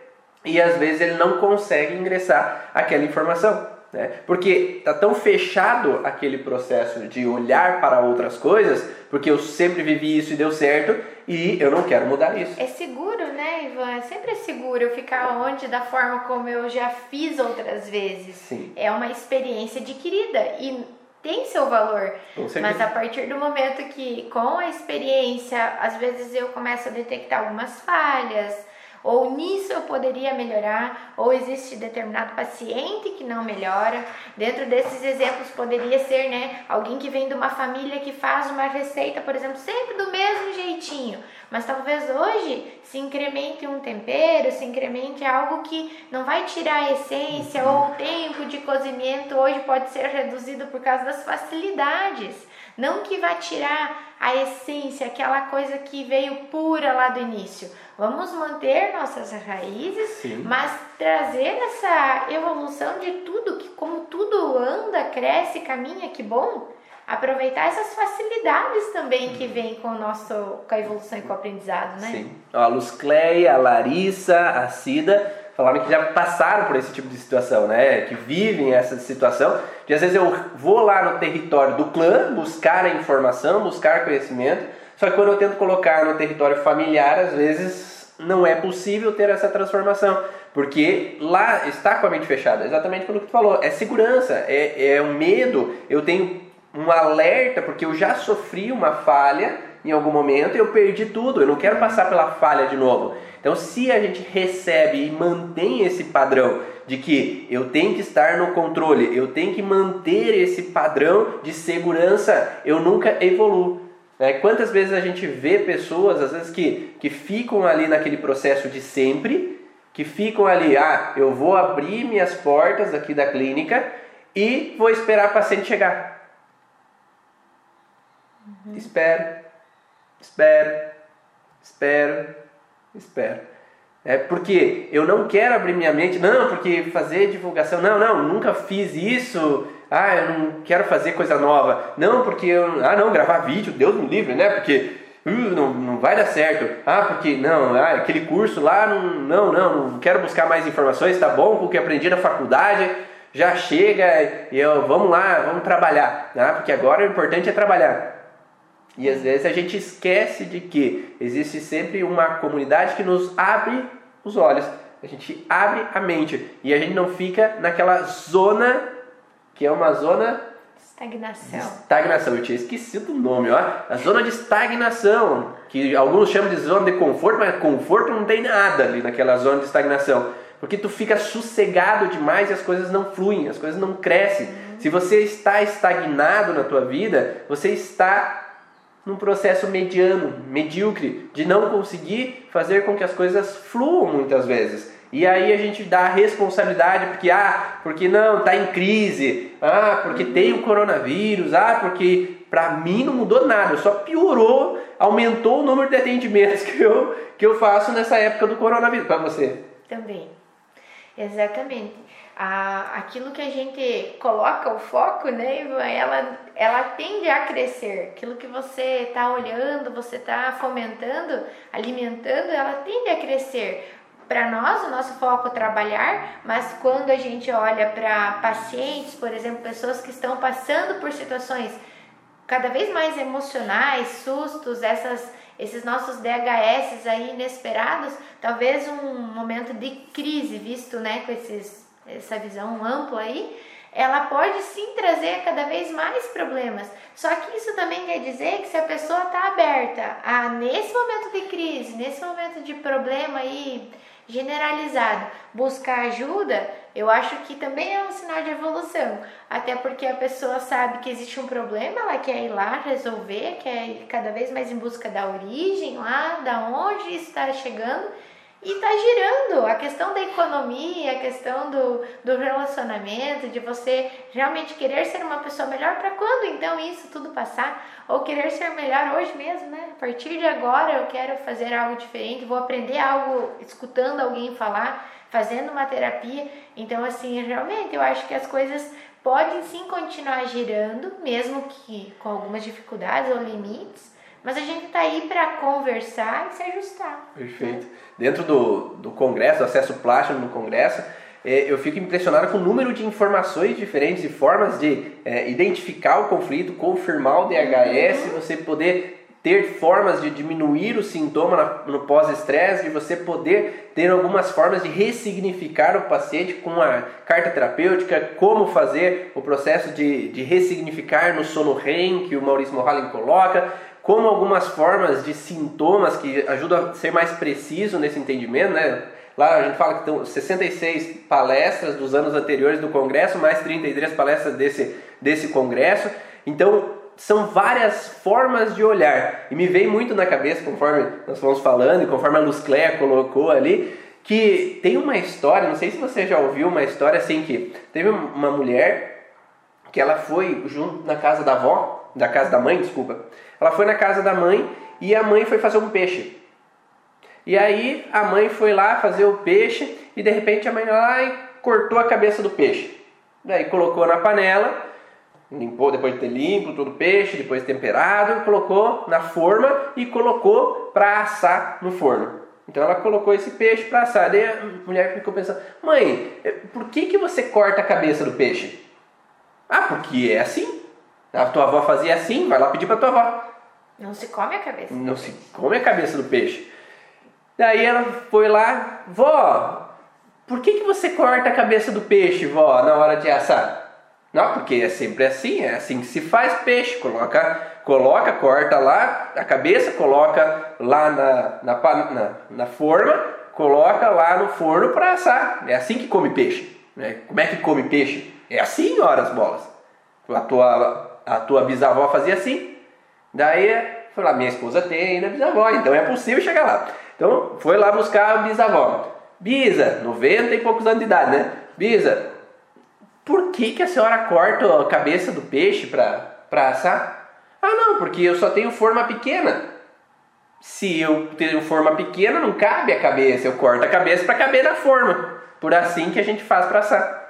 e às vezes ele não consegue ingressar aquela informação. Né? Porque está tão fechado aquele processo de olhar para outras coisas, porque eu sempre vivi isso e deu certo, e eu não quero mudar isso. É seguro, né, Ivan? É sempre seguro eu ficar onde, da forma como eu já fiz outras vezes. Sim. É uma experiência adquirida e tem seu valor. Mas a partir do momento que, com a experiência, às vezes eu começo a detectar algumas falhas ou nisso eu poderia melhorar, ou existe determinado paciente que não melhora. Dentro desses exemplos poderia ser, né, alguém que vem de uma família que faz uma receita, por exemplo, sempre do mesmo jeitinho, mas talvez hoje se incremente um tempero, se incremente algo que não vai tirar a essência ou o tempo de cozimento hoje pode ser reduzido por causa das facilidades. Não que vá tirar a essência, aquela coisa que veio pura lá do início. Vamos manter nossas raízes, Sim. mas trazer essa evolução de tudo, que como tudo anda, cresce, caminha, que bom. Aproveitar essas facilidades também que vem com, o nosso, com a evolução e com o aprendizado, né? Sim. A Luz Cleia, a Larissa, a Cida falaram que já passaram por esse tipo de situação, né? Que vivem essa situação. De às vezes eu vou lá no território do clã buscar a informação, buscar conhecimento, só que quando eu tento colocar no território familiar, às vezes não é possível ter essa transformação, porque lá está com a mente fechada, exatamente pelo que tu falou, é segurança, é, é um medo, eu tenho um alerta, porque eu já sofri uma falha em algum momento e eu perdi tudo, eu não quero passar pela falha de novo. Então, se a gente recebe e mantém esse padrão de que eu tenho que estar no controle, eu tenho que manter esse padrão de segurança, eu nunca evoluo. É, quantas vezes a gente vê pessoas, às vezes, que, que ficam ali naquele processo de sempre, que ficam ali, ah, eu vou abrir minhas portas aqui da clínica e vou esperar a paciente chegar. Uhum. Espero, espero, espero, espero. É porque eu não quero abrir minha mente, não, porque fazer divulgação, não, não, nunca fiz isso, ah, eu não quero fazer coisa nova, não, porque eu, ah, não, gravar vídeo, Deus me livre, né, porque uh, não, não vai dar certo, ah, porque, não, ah, aquele curso lá, não, não, não, não quero buscar mais informações, tá bom com o que aprendi na faculdade, já chega e eu, vamos lá, vamos trabalhar, né, porque agora o importante é trabalhar. E às vezes a gente esquece de que existe sempre uma comunidade que nos abre os olhos, a gente abre a mente e a gente não fica naquela zona que é uma zona estagnação. Estagnação, eu tinha esquecido o nome, ó. A zona de estagnação, que alguns chamam de zona de conforto, mas conforto não tem nada ali naquela zona de estagnação. Porque tu fica sossegado demais e as coisas não fluem, as coisas não crescem. Uhum. Se você está estagnado na tua vida, você está num processo mediano, medíocre, de não conseguir fazer com que as coisas fluam muitas vezes. E aí a gente dá a responsabilidade porque ah, porque não, tá em crise. Ah, porque tem o coronavírus. Ah, porque para mim não mudou nada, só piorou, aumentou o número de atendimentos que eu que eu faço nessa época do coronavírus para você. Também. Exatamente a, aquilo que a gente coloca o foco, né, ela, ela tende a crescer. Aquilo que você está olhando, você está fomentando, alimentando, ela tende a crescer. Para nós, o nosso foco é trabalhar, mas quando a gente olha para pacientes, por exemplo, pessoas que estão passando por situações cada vez mais emocionais, sustos, essas, esses nossos DHS aí inesperados, talvez um momento de crise visto, né, com esses essa visão ampla aí, ela pode sim trazer cada vez mais problemas. Só que isso também quer dizer que se a pessoa está aberta a, nesse momento de crise, nesse momento de problema aí generalizado, buscar ajuda, eu acho que também é um sinal de evolução. Até porque a pessoa sabe que existe um problema, ela quer ir lá resolver, quer ir cada vez mais em busca da origem, lá da onde está chegando e está girando a questão da economia, a questão do, do relacionamento, de você realmente querer ser uma pessoa melhor para quando então isso tudo passar, ou querer ser melhor hoje mesmo, né? A partir de agora eu quero fazer algo diferente, vou aprender algo escutando alguém falar, fazendo uma terapia. Então, assim, realmente eu acho que as coisas podem sim continuar girando, mesmo que com algumas dificuldades ou limites mas a gente está aí para conversar e se ajustar. Perfeito. Né? Dentro do, do congresso, do acesso plástico no congresso, é, eu fico impressionado com o número de informações diferentes e formas de é, identificar o conflito, confirmar o DHS, uhum. você poder ter formas de diminuir o sintoma no pós-estresse, de você poder ter algumas formas de ressignificar o paciente com a carta terapêutica, como fazer o processo de, de ressignificar no sono REM, que o Maurício Mohallen coloca, como algumas formas de sintomas que ajudam a ser mais preciso nesse entendimento, né? Lá a gente fala que estão 66 palestras dos anos anteriores do congresso, mais 33 palestras desse, desse congresso. Então, são várias formas de olhar. E me veio muito na cabeça, conforme nós fomos falando e conforme a Luz Cléa colocou ali, que tem uma história, não sei se você já ouviu uma história assim que teve uma mulher que ela foi junto na casa da avó, da casa da mãe, desculpa, ela foi na casa da mãe e a mãe foi fazer um peixe. E aí a mãe foi lá fazer o peixe e de repente a mãe lá e cortou a cabeça do peixe. Daí colocou na panela, limpou depois de ter limpo todo o peixe, depois temperado, colocou na forma e colocou para assar no forno. Então ela colocou esse peixe para assar. Daí a mulher ficou pensando: "Mãe, eh, por que que você corta a cabeça do peixe?" "Ah, porque é assim." A tua avó fazia assim, vai lá pedir pra tua avó. Não se come a cabeça. Não se come a cabeça do peixe. Daí ela foi lá, vó, por que, que você corta a cabeça do peixe, vó, na hora de assar? Não, porque é sempre assim, é assim que se faz peixe. Coloca, coloca, corta lá a cabeça, coloca lá na, na, na, na forma, coloca lá no forno para assar. É assim que come peixe. Né? Como é que come peixe? É assim, horas bolas. A tua a tua bisavó fazia assim. Daí, foi lá, minha esposa tem ainda bisavó, então é possível chegar lá. Então, foi lá buscar a bisavó. Bisa, 90 e poucos anos de idade, né? Bisa, por que, que a senhora corta a cabeça do peixe para assar? Ah, não, porque eu só tenho forma pequena. Se eu tenho forma pequena, não cabe a cabeça. Eu corto a cabeça para caber na forma. Por assim que a gente faz para assar.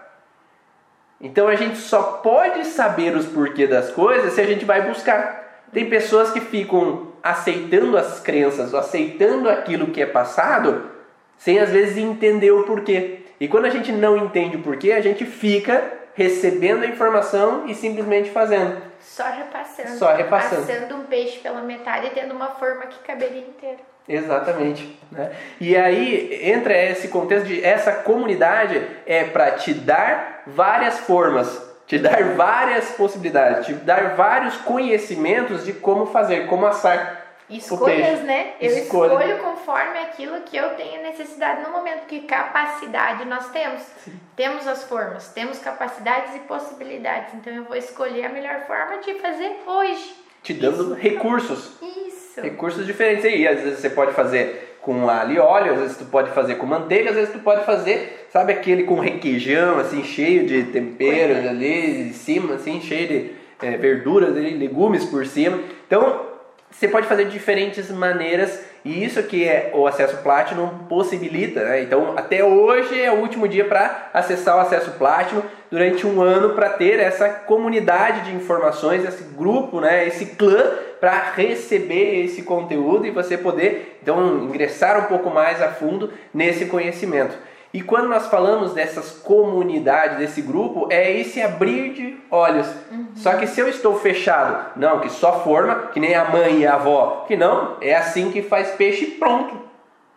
Então a gente só pode saber os porquês das coisas se a gente vai buscar. Tem pessoas que ficam aceitando as crenças, aceitando aquilo que é passado, sem às vezes entender o porquê. E quando a gente não entende o porquê, a gente fica recebendo a informação e simplesmente fazendo. Só repassando. Só repassando. Passando um peixe pela metade e tendo uma forma que caberia inteira. Exatamente. Né? E aí entra esse contexto de essa comunidade é para te dar várias formas, te dar várias possibilidades, te dar vários conhecimentos de como fazer, como assar. Escolhas, né? Eu Escolha. escolho conforme aquilo que eu tenho necessidade no momento. Que capacidade nós temos? Sim. Temos as formas, temos capacidades e possibilidades. Então eu vou escolher a melhor forma de fazer hoje. Te dando Isso. recursos. Isso. Recursos diferentes aí. Às vezes você pode fazer com alho e óleo, às vezes tu pode fazer com manteiga, às vezes tu pode fazer, sabe aquele com requeijão, assim, cheio de temperos ali, em cima, assim, cheio de é, verduras ali, legumes por cima. Então, você pode fazer de diferentes maneiras e isso que é o acesso Platinum possibilita, né? Então, até hoje é o último dia para acessar o acesso Platinum durante um ano para ter essa comunidade de informações, esse grupo, né? Esse clã para receber esse conteúdo e você poder então ingressar um pouco mais a fundo nesse conhecimento. E quando nós falamos dessas comunidades, desse grupo, é esse abrir de olhos. Uhum. Só que se eu estou fechado, não, que só forma, que nem a mãe e a avó, que não, é assim que faz peixe pronto.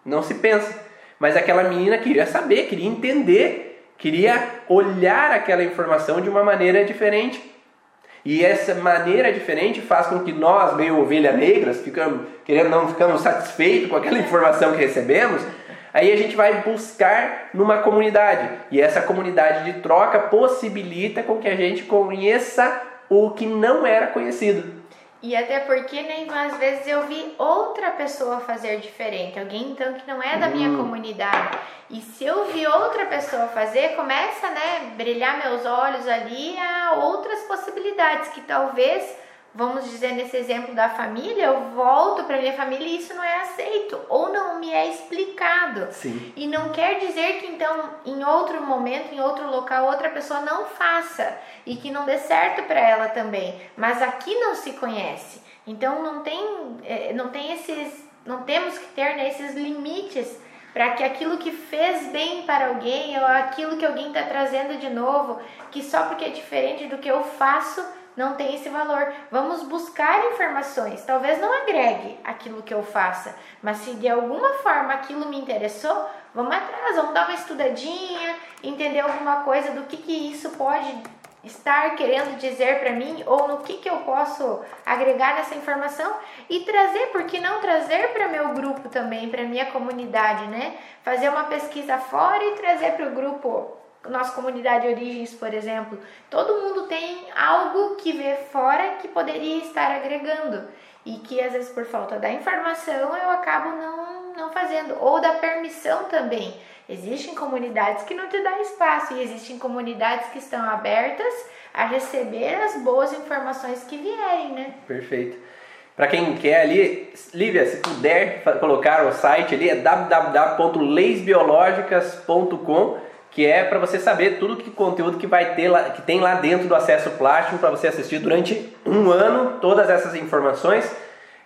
Não se pensa. Mas aquela menina queria saber, queria entender, queria olhar aquela informação de uma maneira diferente. E essa maneira diferente faz com que nós, meio ovelha negras, ficamos, querendo não ficamos satisfeitos com aquela informação que recebemos, Aí a gente vai buscar numa comunidade e essa comunidade de troca possibilita com que a gente conheça o que não era conhecido. E até porque nem né, às vezes eu vi outra pessoa fazer diferente, alguém então que não é da minha hum. comunidade. E se eu vi outra pessoa fazer, começa, né, brilhar meus olhos ali a outras possibilidades que talvez vamos dizer nesse exemplo da família, eu volto para minha família e isso não é aceito ou não me é explicado. Sim. E não quer dizer que então em outro momento, em outro local, outra pessoa não faça e que não dê certo para ela também. Mas aqui não se conhece. Então não tem, é, não tem esses, não temos que ter né, esses limites para que aquilo que fez bem para alguém ou aquilo que alguém está trazendo de novo, que só porque é diferente do que eu faço não tem esse valor. Vamos buscar informações. Talvez não agregue aquilo que eu faça, mas se de alguma forma aquilo me interessou, vamos atrás, vamos dar uma estudadinha, entender alguma coisa do que, que isso pode estar querendo dizer para mim ou no que, que eu posso agregar nessa informação e trazer, por que não trazer para meu grupo também, para minha comunidade, né? Fazer uma pesquisa fora e trazer para o grupo nossa comunidade de origens, por exemplo, todo mundo tem algo que vê fora que poderia estar agregando e que às vezes por falta da informação eu acabo não, não fazendo ou da permissão também. Existem comunidades que não te dão espaço e existem comunidades que estão abertas a receber as boas informações que vierem, né? Perfeito. Para quem quer ali, Lívia, se puder colocar o site ali é www.leisbiológicas.com que é para você saber tudo que conteúdo que vai ter lá, que tem lá dentro do acesso plástico para você assistir durante um ano, todas essas informações.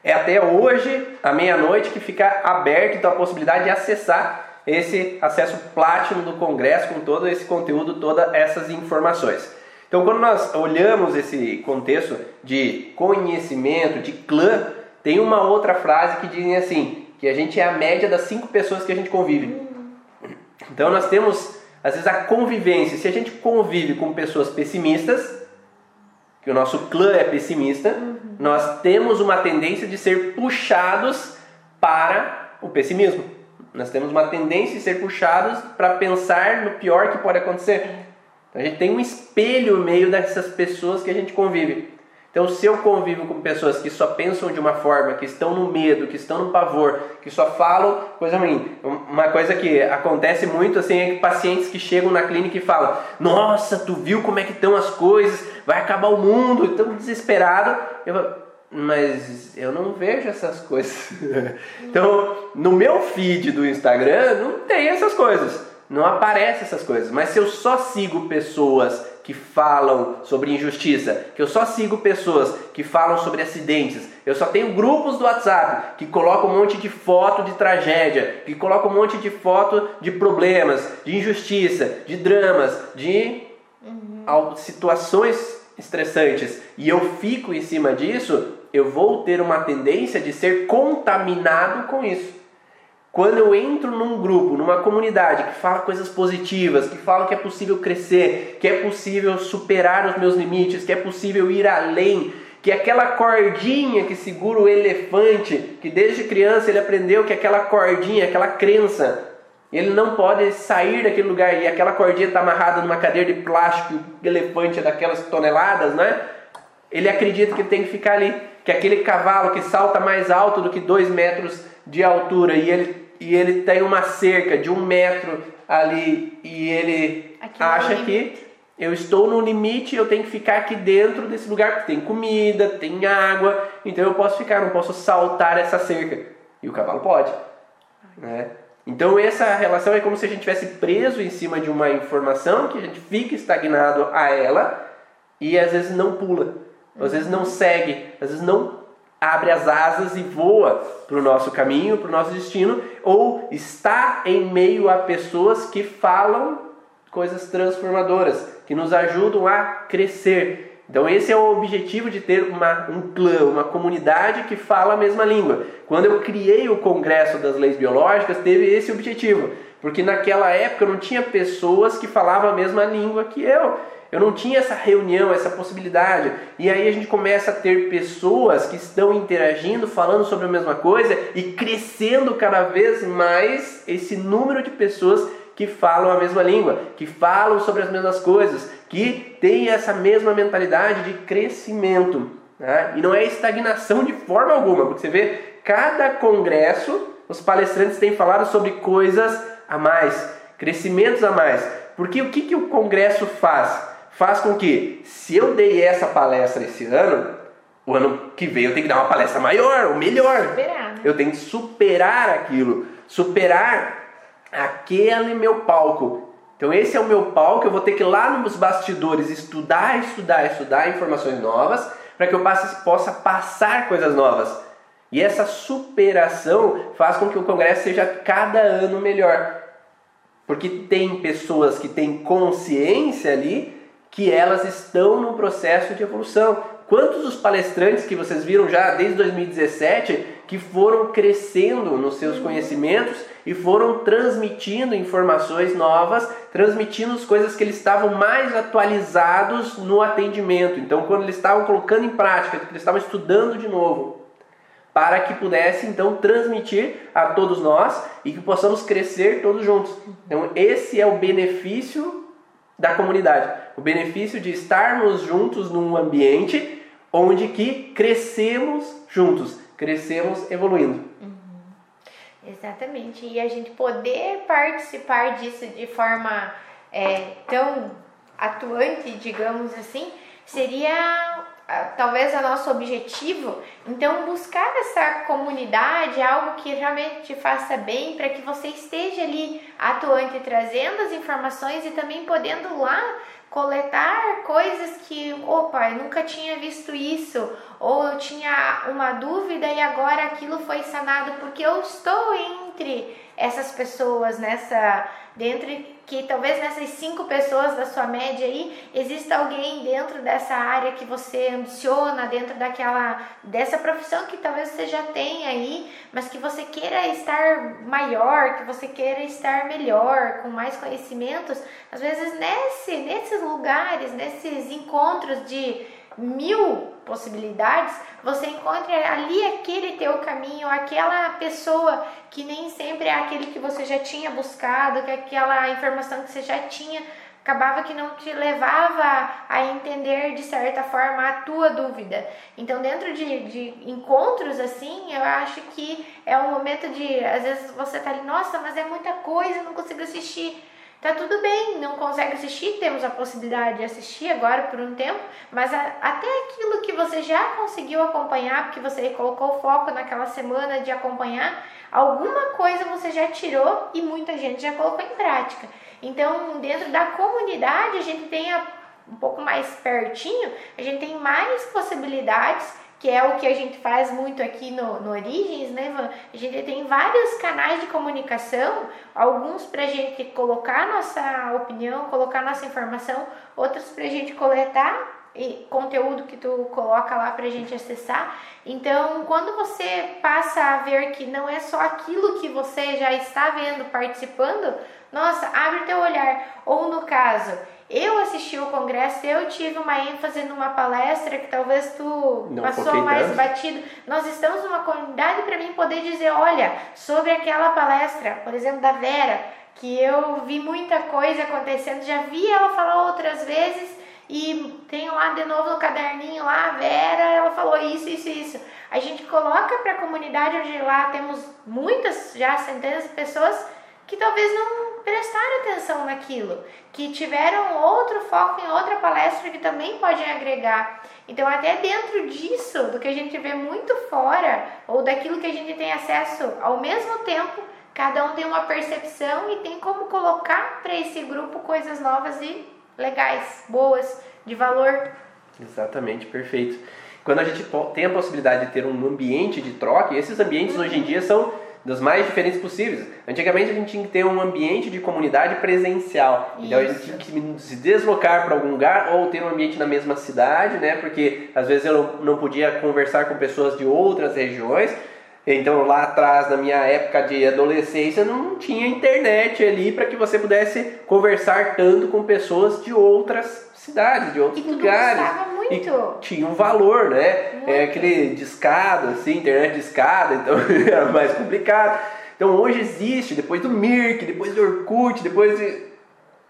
É até hoje, à meia-noite, que fica aberto então, a possibilidade de acessar esse acesso Platinum do Congresso com todo esse conteúdo, todas essas informações. Então, quando nós olhamos esse contexto de conhecimento, de clã, tem uma outra frase que diz assim, que a gente é a média das cinco pessoas que a gente convive. Então, nós temos às vezes a convivência, se a gente convive com pessoas pessimistas, que o nosso clã é pessimista, uhum. nós temos uma tendência de ser puxados para o pessimismo. Nós temos uma tendência de ser puxados para pensar no pior que pode acontecer. Então a gente tem um espelho no meio dessas pessoas que a gente convive. Então, se eu convivo com pessoas que só pensam de uma forma, que estão no medo, que estão no pavor, que só falam coisa ruim, uma coisa que acontece muito assim é que pacientes que chegam na clínica e falam: Nossa, tu viu como é que estão as coisas? Vai acabar o mundo, estão desesperado. Eu falo, mas eu não vejo essas coisas. então, no meu feed do Instagram não tem essas coisas, não aparecem essas coisas. Mas se eu só sigo pessoas que falam sobre injustiça, que eu só sigo pessoas que falam sobre acidentes, eu só tenho grupos do WhatsApp que colocam um monte de foto de tragédia, que colocam um monte de foto de problemas, de injustiça, de dramas, de uhum. situações estressantes, e eu fico em cima disso, eu vou ter uma tendência de ser contaminado com isso. Quando eu entro num grupo, numa comunidade que fala coisas positivas, que fala que é possível crescer, que é possível superar os meus limites, que é possível ir além, que aquela cordinha que segura o elefante, que desde criança ele aprendeu que aquela cordinha, aquela crença, ele não pode sair daquele lugar e aquela cordinha está amarrada numa cadeira de plástico, o elefante é daquelas toneladas, né? Ele acredita que ele tem que ficar ali, que aquele cavalo que salta mais alto do que dois metros de altura e ele e ele tem uma cerca de um metro ali e ele Aquilo acha é que eu estou no limite, eu tenho que ficar aqui dentro desse lugar porque tem comida, tem água, então eu posso ficar, não posso saltar essa cerca. E o cavalo pode. Né? Então essa relação é como se a gente tivesse preso em cima de uma informação que a gente fica estagnado a ela e às vezes não pula, às vezes não segue, às vezes não abre as asas e voa para o nosso caminho, para o nosso destino, ou está em meio a pessoas que falam coisas transformadoras, que nos ajudam a crescer. Então esse é o objetivo de ter uma, um clã, uma comunidade que fala a mesma língua. Quando eu criei o Congresso das Leis Biológicas, teve esse objetivo, porque naquela época não tinha pessoas que falavam a mesma língua que eu. Eu não tinha essa reunião, essa possibilidade. E aí a gente começa a ter pessoas que estão interagindo, falando sobre a mesma coisa e crescendo cada vez mais esse número de pessoas que falam a mesma língua, que falam sobre as mesmas coisas, que têm essa mesma mentalidade de crescimento. Né? E não é estagnação de forma alguma, porque você vê, cada congresso, os palestrantes têm falado sobre coisas a mais, crescimentos a mais. Porque o que, que o congresso faz? Faz com que, se eu dei essa palestra esse ano, o ano que vem eu tenho que dar uma palestra maior, ou melhor. Superar, né? Eu tenho que superar aquilo, superar aquele meu palco. Então esse é o meu palco, eu vou ter que ir lá nos bastidores estudar, estudar, estudar informações novas, para que eu passe, possa passar coisas novas. E essa superação faz com que o congresso seja cada ano melhor. Porque tem pessoas que têm consciência ali que elas estão no processo de evolução. Quantos dos palestrantes que vocês viram já desde 2017 que foram crescendo nos seus conhecimentos e foram transmitindo informações novas, transmitindo as coisas que eles estavam mais atualizados no atendimento. Então, quando eles estavam colocando em prática, eles estavam estudando de novo, para que pudesse então transmitir a todos nós e que possamos crescer todos juntos. Então, esse é o benefício da comunidade. O benefício de estarmos juntos num ambiente onde que crescemos juntos, crescemos evoluindo. Uhum. Exatamente. E a gente poder participar disso de forma é, tão atuante, digamos assim, seria talvez o nosso objetivo. Então, buscar essa comunidade, algo que realmente te faça bem, para que você esteja ali atuante, trazendo as informações e também podendo lá coletar coisas que, opa, eu nunca tinha visto isso, ou eu tinha uma dúvida e agora aquilo foi sanado porque eu estou entre essas pessoas nessa dentro que talvez nessas cinco pessoas da sua média aí exista alguém dentro dessa área que você ambiciona, dentro daquela dessa profissão que talvez você já tenha aí, mas que você queira estar maior, que você queira estar melhor, com mais conhecimentos. Às vezes nesse, nesses lugares, nesses encontros de mil possibilidades, você encontra ali aquele teu caminho, aquela pessoa que nem sempre é aquele que você já tinha buscado, que aquela informação que você já tinha acabava que não te levava a entender de certa forma a tua dúvida. Então, dentro de, de encontros assim, eu acho que é um momento de, às vezes você tá ali, nossa, mas é muita coisa, não consigo assistir. Tá tudo bem, não consegue assistir, temos a possibilidade de assistir agora por um tempo, mas a, até aquilo que você já conseguiu acompanhar, porque você colocou foco naquela semana de acompanhar, alguma coisa você já tirou e muita gente já colocou em prática. Então, dentro da comunidade, a gente tem a, um pouco mais pertinho, a gente tem mais possibilidades que é o que a gente faz muito aqui no, no Origens, né, Ivan? A gente tem vários canais de comunicação, alguns para a gente colocar nossa opinião, colocar nossa informação, outros para a gente coletar e conteúdo que tu coloca lá para a gente acessar. Então, quando você passa a ver que não é só aquilo que você já está vendo, participando, nossa, abre teu olhar. Ou no caso, eu assisti o congresso, eu tive uma ênfase numa palestra que talvez tu Não passou mais tanto. batido. Nós estamos numa comunidade para mim poder dizer, olha, sobre aquela palestra, por exemplo, da Vera, que eu vi muita coisa acontecendo, já vi ela falar outras vezes e tem lá de novo no caderninho lá, a Vera, ela falou isso, isso, isso. A gente coloca para a comunidade onde lá temos muitas, já centenas de pessoas que talvez não prestaram atenção naquilo, que tiveram outro foco em outra palestra que também podem agregar. Então, até dentro disso, do que a gente vê muito fora, ou daquilo que a gente tem acesso ao mesmo tempo, cada um tem uma percepção e tem como colocar para esse grupo coisas novas e legais, boas, de valor. Exatamente, perfeito. Quando a gente tem a possibilidade de ter um ambiente de troca, e esses ambientes hoje em dia são dos mais diferentes possíveis. Antigamente a gente tinha que ter um ambiente de comunidade presencial. Isso. Então a gente tinha que se deslocar para algum lugar ou ter um ambiente na mesma cidade, né? Porque às vezes eu não podia conversar com pessoas de outras regiões. Então lá atrás, na minha época de adolescência, não tinha internet ali para que você pudesse conversar tanto com pessoas de outras cidades, de outros e lugares. Muito. E tinha um valor, né? É aquele discado, assim, internet discada, então era mais complicado. Então hoje existe, depois do Mirk, depois do Orkut, depois de...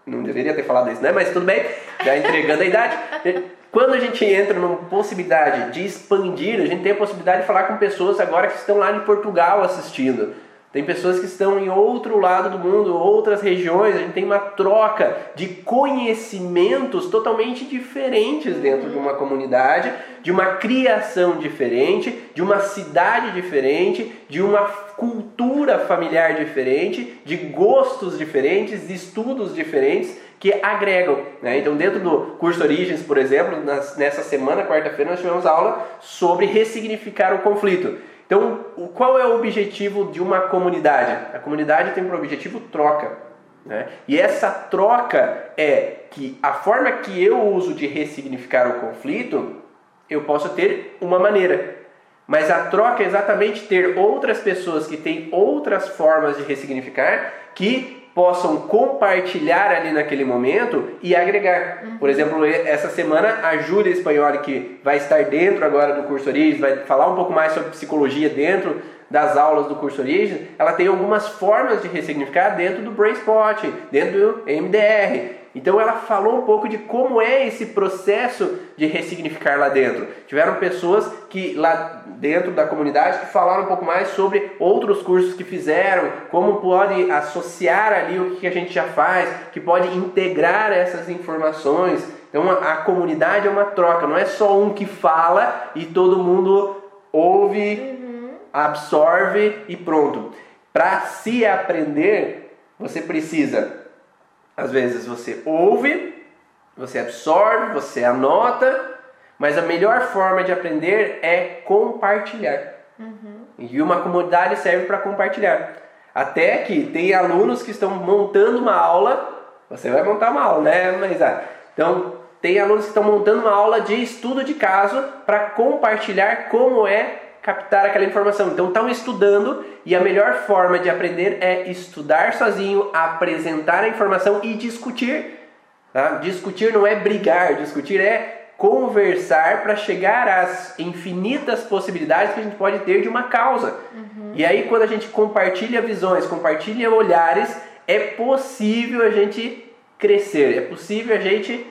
Não deveria ter falado isso, né? Mas tudo bem, já entregando a idade. Quando a gente entra numa possibilidade de expandir, a gente tem a possibilidade de falar com pessoas agora que estão lá de Portugal assistindo. Tem pessoas que estão em outro lado do mundo, outras regiões, a gente tem uma troca de conhecimentos totalmente diferentes dentro de uma comunidade, de uma criação diferente, de uma cidade diferente, de uma cultura familiar diferente, de gostos diferentes, de estudos diferentes que agregam. Né? Então, dentro do curso Origens, por exemplo, nessa semana, quarta-feira, nós tivemos aula sobre ressignificar o conflito. Então, qual é o objetivo de uma comunidade? A comunidade tem por objetivo troca. Né? E essa troca é que a forma que eu uso de ressignificar o conflito, eu posso ter uma maneira. Mas a troca é exatamente ter outras pessoas que têm outras formas de ressignificar que possam compartilhar ali naquele momento e agregar. Uhum. Por exemplo, essa semana a Júlia Espanholi, que vai estar dentro agora do curso Origens, vai falar um pouco mais sobre psicologia dentro das aulas do curso Origens, ela tem algumas formas de ressignificar dentro do Brainspot, dentro do MDR. Então ela falou um pouco de como é esse processo de ressignificar lá dentro. Tiveram pessoas que lá dentro da comunidade que falaram um pouco mais sobre outros cursos que fizeram, como pode associar ali o que a gente já faz, que pode integrar essas informações. Então a, comunidade é uma troca, não é só um que fala e todo mundo ouve, uhum. absorve e pronto. Para se aprender, você precisa às vezes você ouve, você absorve, você anota, mas a melhor forma de aprender é compartilhar. Uhum. E uma comunidade serve para compartilhar. Até que tem alunos que estão montando uma aula, você vai montar uma aula, né? Mas ah, então tem alunos que estão montando uma aula de estudo de caso para compartilhar como é captar aquela informação. Então estão estudando e a melhor forma de aprender é estudar sozinho, apresentar a informação e discutir. Tá? Discutir não é brigar, discutir é conversar para chegar às infinitas possibilidades que a gente pode ter de uma causa. Uhum. E aí quando a gente compartilha visões, compartilha olhares, é possível a gente crescer, é possível a gente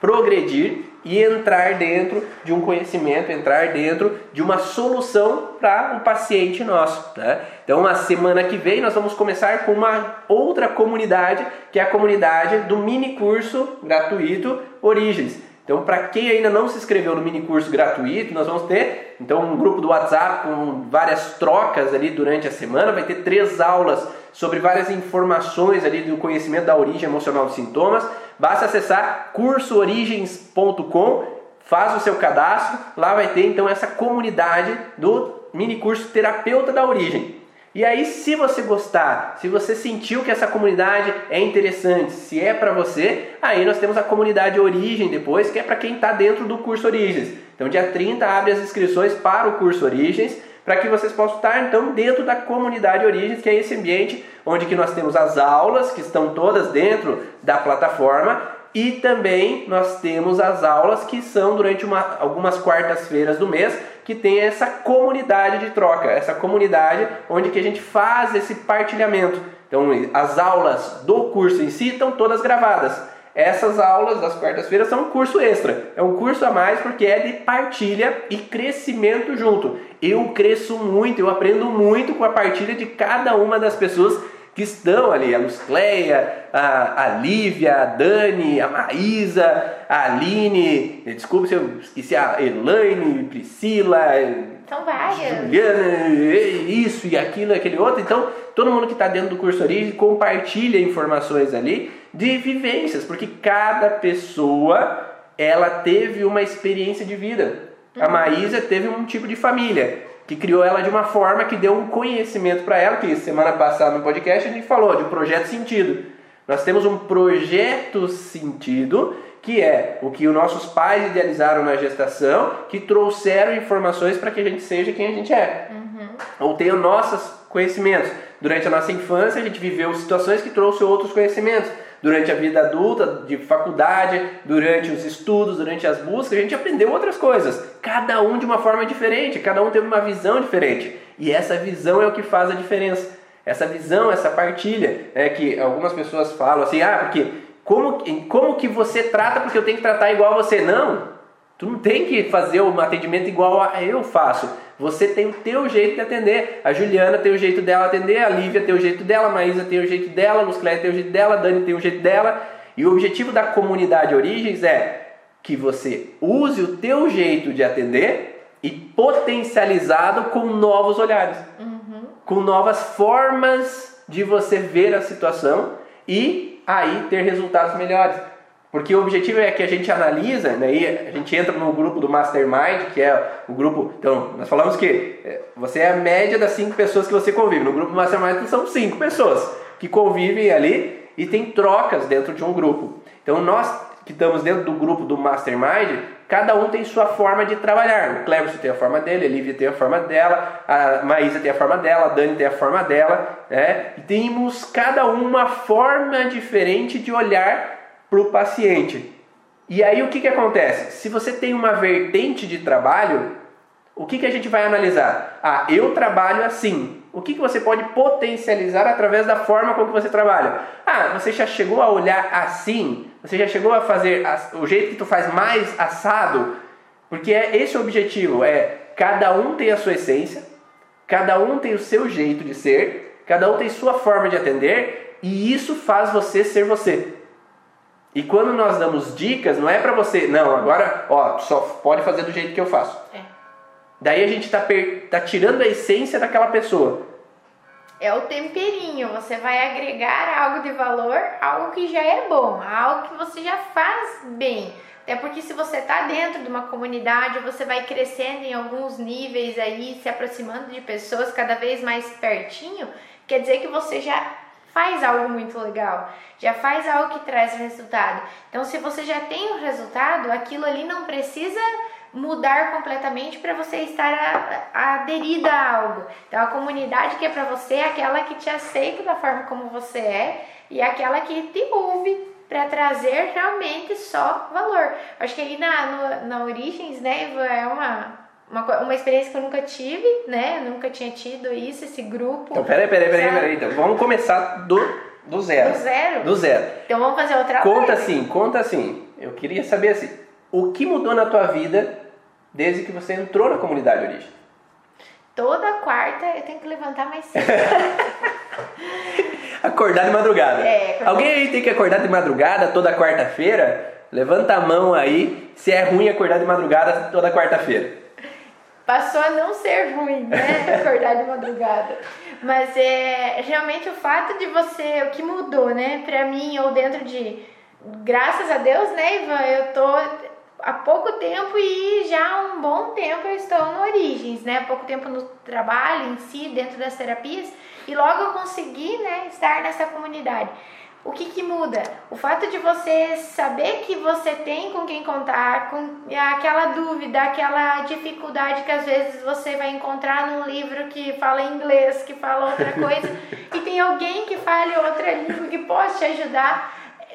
progredir e entrar dentro de um conhecimento, entrar dentro de uma solução para um paciente nosso. Né? Então, a semana que vem, nós vamos começar com uma outra comunidade, que é a comunidade do mini curso gratuito Origens. Então, para quem ainda não se inscreveu no mini curso gratuito, nós vamos ter então um grupo do WhatsApp com várias trocas ali durante a semana, vai ter três aulas sobre várias informações ali do conhecimento da origem emocional dos sintomas. Basta acessar cursoorigens.com, faz o seu cadastro, lá vai ter então essa comunidade do mini curso Terapeuta da Origem. E aí, se você gostar, se você sentiu que essa comunidade é interessante, se é para você, aí nós temos a comunidade Origem depois, que é para quem está dentro do curso Origens. Então, dia 30 abre as inscrições para o curso Origens para que vocês possam estar então dentro da comunidade Origens, que é esse ambiente onde que nós temos as aulas que estão todas dentro da plataforma e também nós temos as aulas que são durante uma, algumas quartas-feiras do mês, que tem essa comunidade de troca, essa comunidade onde que a gente faz esse partilhamento. Então, as aulas do curso em si estão todas gravadas. essas aulas das quartas-feiras são um curso extra. É um curso a mais porque é de partilha e crescimento junto. Eu cresço muito, eu aprendo muito com a partilha de cada uma das pessoas que estão ali, a Cleia, a, a Lívia, a Dani, a Maísa, a Aline, desculpe se eu esqueci a Elaine, Priscila, são várias. Juliana, isso e aquilo, aquele outro. Então, todo mundo que está dentro do curso Origem compartilha informações ali de vivências, porque cada pessoa ela teve uma experiência de vida. A uhum. Maísa teve um tipo de família que criou ela de uma forma que deu um conhecimento para ela, que semana passada no podcast a gente falou de um projeto sentido. Nós temos um projeto sentido que é o que os nossos pais idealizaram na gestação, que trouxeram informações para que a gente seja quem a gente é. Uhum. Ou tenha nossos conhecimentos. Durante a nossa infância, a gente viveu situações que trouxeram outros conhecimentos. Durante a vida adulta, de faculdade, durante os estudos, durante as buscas, a gente aprendeu outras coisas. Cada um de uma forma diferente, cada um teve uma visão diferente. E essa visão é o que faz a diferença. Essa visão, essa partilha, é que algumas pessoas falam assim, ah, porque como, como que você trata porque eu tenho que tratar igual a você? Não, tu não tem que fazer um atendimento igual a eu faço. Você tem o teu jeito de atender. A Juliana tem o jeito dela atender, a Lívia tem o jeito dela, a Maísa tem o jeito dela, a Lucléia tem o jeito dela, a Dani tem o jeito dela. E o objetivo da comunidade Origens é que você use o teu jeito de atender e potencializado com novos olhares, uhum. com novas formas de você ver a situação e aí ter resultados melhores. Porque o objetivo é que a gente analisa, né, a gente entra no grupo do Mastermind, que é o grupo. Então, nós falamos que é, você é a média das cinco pessoas que você convive. No grupo Mastermind são cinco pessoas que convivem ali e tem trocas dentro de um grupo. Então, nós que estamos dentro do grupo do Mastermind, cada um tem sua forma de trabalhar. O Cleverson tem a forma dele, a Lívia tem a forma dela, a Maísa tem a forma dela, a Dani tem a forma dela. Né? E temos cada um uma forma diferente de olhar para o paciente. E aí o que, que acontece? Se você tem uma vertente de trabalho, o que, que a gente vai analisar? Ah, eu trabalho assim. O que, que você pode potencializar através da forma como você trabalha? Ah, você já chegou a olhar assim? Você já chegou a fazer o jeito que tu faz mais assado? Porque é esse o objetivo, é cada um tem a sua essência, cada um tem o seu jeito de ser, cada um tem sua forma de atender e isso faz você ser você. E quando nós damos dicas, não é para você, não, agora, ó, só pode fazer do jeito que eu faço. É. Daí a gente está tá tirando a essência daquela pessoa. É o temperinho, você vai agregar algo de valor, algo que já é bom, algo que você já faz bem. Até porque se você está dentro de uma comunidade, você vai crescendo em alguns níveis aí, se aproximando de pessoas cada vez mais pertinho, quer dizer que você já faz algo muito legal, já faz algo que traz resultado. Então, se você já tem um resultado, aquilo ali não precisa mudar completamente para você estar aderida a algo. Então a comunidade que é para você é aquela que te aceita da forma como você é e aquela que te ouve para trazer realmente só valor. Acho que aí na, no, na Origens, né, é uma uma, uma experiência que eu nunca tive, né? Eu nunca tinha tido isso, esse grupo. Então, peraí, peraí, peraí, peraí. Então, vamos começar do, do zero. Do zero? Do zero. Então vamos fazer outra Conta live. assim, conta assim. Eu queria saber assim, o que mudou na tua vida desde que você entrou na comunidade Origem? Toda quarta eu tenho que levantar mais cedo. acordar de madrugada. É, acordar... Alguém aí tem que acordar de madrugada toda quarta-feira? Levanta a mão aí se é ruim acordar de madrugada toda quarta-feira. Passou a não ser ruim, né? Acordar de madrugada. Mas é realmente o fato de você, o que mudou, né? Pra mim, ou dentro de. Graças a Deus, né, Ivan? Eu tô há pouco tempo e já há um bom tempo eu estou no Origens, né? Há pouco tempo no trabalho em si, dentro das terapias, e logo eu consegui, né, estar nessa comunidade. O que, que muda? O fato de você saber que você tem com quem contar, com aquela dúvida, aquela dificuldade que às vezes você vai encontrar num livro que fala inglês, que fala outra coisa, e tem alguém que fale outra língua que pode te ajudar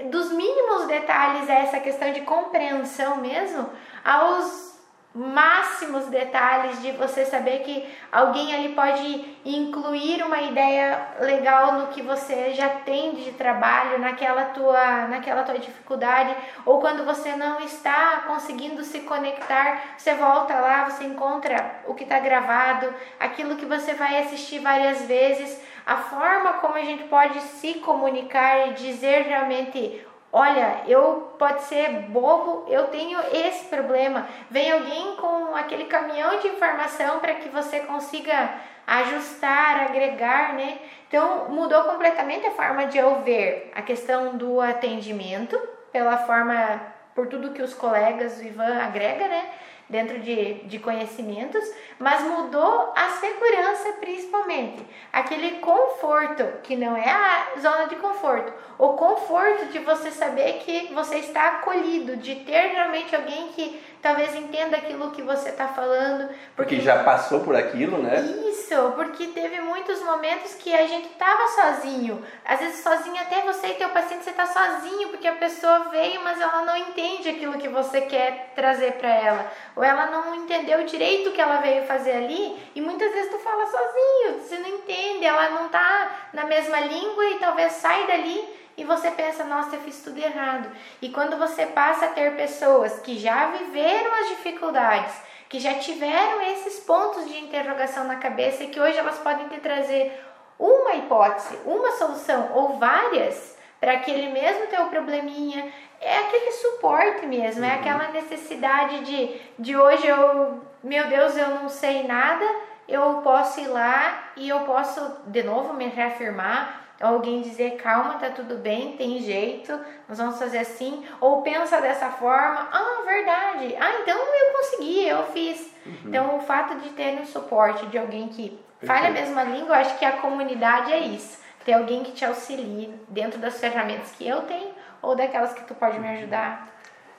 dos mínimos detalhes a essa questão de compreensão mesmo, aos máximos detalhes de você saber que alguém ali pode incluir uma ideia legal no que você já tem de trabalho, naquela tua, naquela tua dificuldade, ou quando você não está conseguindo se conectar, você volta lá, você encontra o que está gravado, aquilo que você vai assistir várias vezes, a forma como a gente pode se comunicar e dizer realmente Olha, eu pode ser bobo, eu tenho esse problema. Vem alguém com aquele caminhão de informação para que você consiga ajustar, agregar, né? Então mudou completamente a forma de eu ver a questão do atendimento, pela forma, por tudo que os colegas do Ivan agrega, né? Dentro de, de conhecimentos, mas mudou a segurança principalmente. Aquele conforto, que não é a zona de conforto, o conforto de você saber que você está acolhido, de ter realmente alguém que talvez entenda aquilo que você está falando. Porque, porque já passou por aquilo, né? Isso, porque teve muitos momentos que a gente estava sozinho. Às vezes sozinho até você e teu paciente você está sozinho, porque a pessoa veio, mas ela não entende aquilo que você quer trazer para ela. Ou ela não entendeu direito o que ela veio fazer ali, e muitas vezes tu fala sozinho, você não entende, ela não está na mesma língua e talvez sai dali e você pensa, nossa, eu fiz tudo errado. E quando você passa a ter pessoas que já viveram as dificuldades, que já tiveram esses pontos de interrogação na cabeça e que hoje elas podem te trazer uma hipótese, uma solução ou várias para aquele mesmo teu probleminha, é aquele suporte mesmo, é uhum. é aquela necessidade de, de hoje eu, meu Deus, eu não sei nada, eu posso ir lá e eu posso de novo me reafirmar, alguém dizer calma, tá tudo bem, tem jeito, nós vamos fazer assim, ou pensa dessa forma, ah, verdade, ah, então eu consegui, eu fiz. Uhum. Então o fato de ter um suporte de alguém que fale a mesma língua, eu acho que a comunidade é isso. Ter alguém que te auxilie dentro das ferramentas que eu tenho ou daquelas que tu pode me ajudar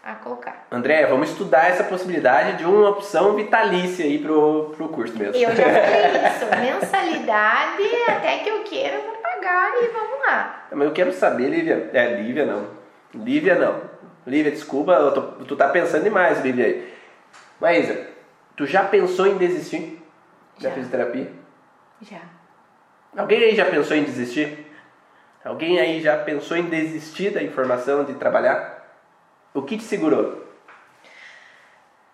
a colocar. André, vamos estudar essa possibilidade de uma opção vitalícia aí pro, pro curso mesmo. Eu já falei isso, mensalidade até que eu queira vou pagar e vamos lá. Mas eu quero saber, Lívia, é Lívia não, Lívia não, Lívia, desculpa, tô, tu tá pensando demais, Lívia aí. Maísa, tu já pensou em desistir já. da fisioterapia? Já. Alguém aí já pensou em desistir? Alguém aí já pensou em desistir da informação de trabalhar? O que te segurou?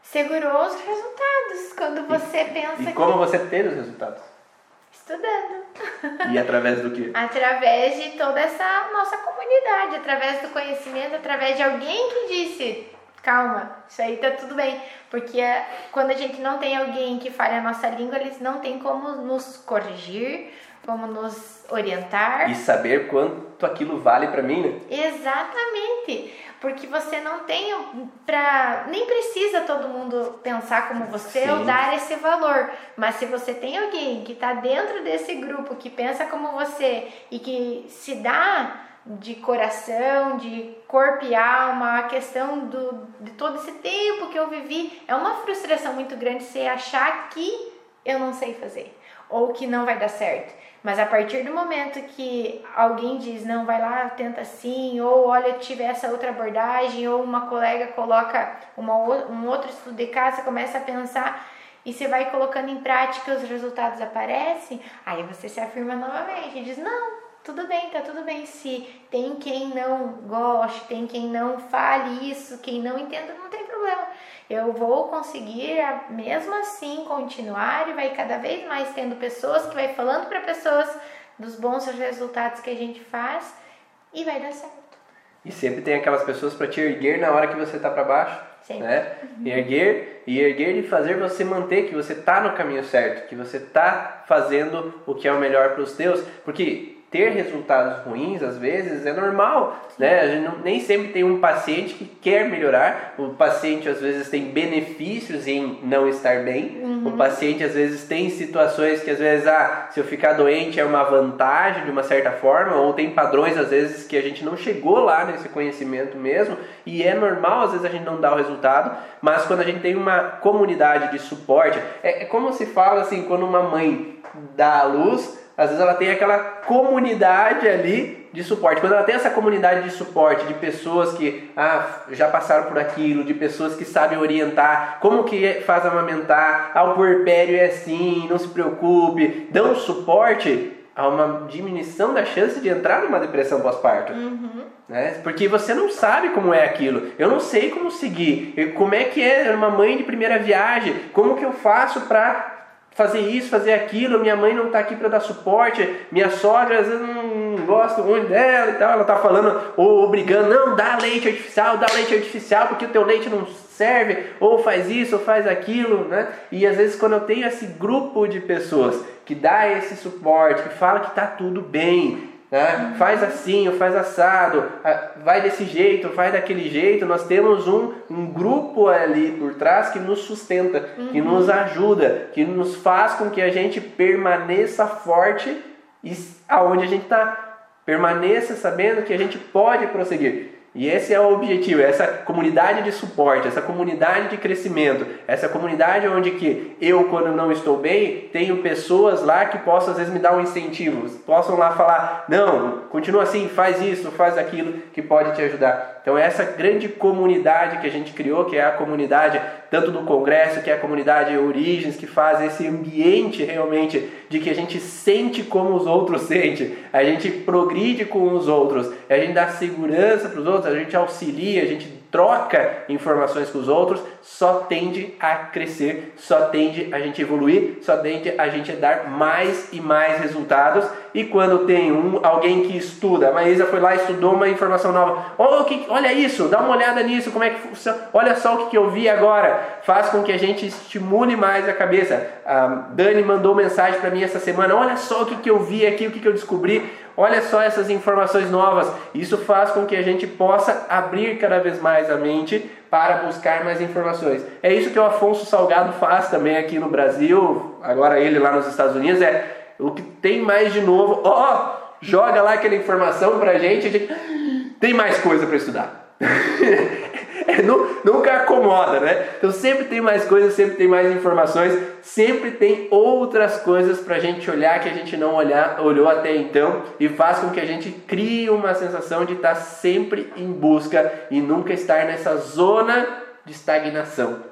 Segurou os resultados. Quando você e, pensa. E como que... você teve os resultados? Estudando. E através do que? através de toda essa nossa comunidade, através do conhecimento, através de alguém que disse: calma, isso aí tá tudo bem. Porque é, quando a gente não tem alguém que fale a nossa língua, eles não tem como nos corrigir, como nos orientar. E saber quanto aquilo vale para mim, né? Exatamente porque você não tem para nem precisa todo mundo pensar como você Sim. ou dar esse valor, mas se você tem alguém que está dentro desse grupo que pensa como você e que se dá de coração, de corpo e alma, a questão do, de todo esse tempo que eu vivi, é uma frustração muito grande você achar que eu não sei fazer ou que não vai dar certo. Mas a partir do momento que alguém diz, não, vai lá, tenta assim, ou olha, tive essa outra abordagem, ou uma colega coloca uma, um outro estudo de casa, começa a pensar e você vai colocando em prática os resultados aparecem, aí você se afirma novamente e diz, não, tudo bem, tá tudo bem. Se tem quem não goste, tem quem não fale isso, quem não entenda, não tem problema. Eu vou conseguir mesmo assim continuar e vai cada vez mais tendo pessoas que vai falando para pessoas dos bons resultados que a gente faz e vai dar certo. E sempre tem aquelas pessoas para te erguer na hora que você tá para baixo, sempre. né? Uhum. E erguer e erguer e fazer você manter que você tá no caminho certo, que você tá fazendo o que é o melhor para os teus, porque ter resultados ruins às vezes é normal, né? A gente não, nem sempre tem um paciente que quer melhorar. O paciente às vezes tem benefícios em não estar bem. Uhum. O paciente às vezes tem situações que às vezes ah, se eu ficar doente é uma vantagem de uma certa forma, ou tem padrões às vezes que a gente não chegou lá nesse conhecimento mesmo, e é normal às vezes a gente não dar o resultado, mas quando a gente tem uma comunidade de suporte, é, é como se fala assim, quando uma mãe dá a luz, às vezes ela tem aquela comunidade ali de suporte. Quando ela tem essa comunidade de suporte, de pessoas que ah, já passaram por aquilo, de pessoas que sabem orientar, como que faz amamentar, ah, o puerpério é assim, não se preocupe, dão suporte, há uma diminuição da chance de entrar numa depressão pós-parto. Uhum. Né? Porque você não sabe como é aquilo. Eu não sei como seguir. Como é que é uma mãe de primeira viagem? Como que eu faço para fazer isso, fazer aquilo, minha mãe não está aqui para dar suporte, minha sogra às vezes não gosta muito dela e tal, ela está falando ou obrigando, não, dá leite artificial, dá leite artificial porque o teu leite não serve, ou faz isso, ou faz aquilo, né? E às vezes quando eu tenho esse grupo de pessoas que dá esse suporte, que fala que está tudo bem, né? Faz assim, ou faz assado, vai desse jeito, vai daquele jeito. Nós temos um, um grupo ali por trás que nos sustenta, uhum. que nos ajuda, que nos faz com que a gente permaneça forte e aonde a gente está. Permaneça sabendo que a gente pode prosseguir. E esse é o objetivo, essa comunidade de suporte, essa comunidade de crescimento, essa comunidade onde que eu, quando não estou bem, tenho pessoas lá que possam às vezes me dar um incentivo, possam lá falar, não, continua assim, faz isso, faz aquilo, que pode te ajudar. Então essa grande comunidade que a gente criou, que é a comunidade tanto do Congresso, que é a comunidade Origens, que faz esse ambiente realmente de que a gente sente como os outros sentem, a gente progride com os outros, a gente dá segurança para os outros, a gente auxilia, a gente troca informações com os outros, só tende a crescer, só tende a gente evoluir, só tende a gente dar mais e mais resultados. E quando tem um alguém que estuda, a Maísa foi lá estudou uma informação nova. Oh, que, olha isso, dá uma olhada nisso, como é que funciona. Olha só o que, eu vi agora. Faz com que a gente estimule mais a cabeça. A Dani mandou mensagem para mim essa semana. Olha só o que, que eu vi aqui, o que, que eu descobri. Olha só essas informações novas. Isso faz com que a gente possa abrir cada vez mais a mente para buscar mais informações. É isso que o Afonso Salgado faz também aqui no Brasil, agora ele lá nos Estados Unidos, é o que tem mais de novo. Ó, oh, joga lá aquela informação pra gente, a gente tem mais coisa para estudar. nunca acomoda, né? Então sempre tem mais coisas, sempre tem mais informações, sempre tem outras coisas para a gente olhar que a gente não olhar, olhou até então e faz com que a gente crie uma sensação de estar sempre em busca e nunca estar nessa zona de estagnação.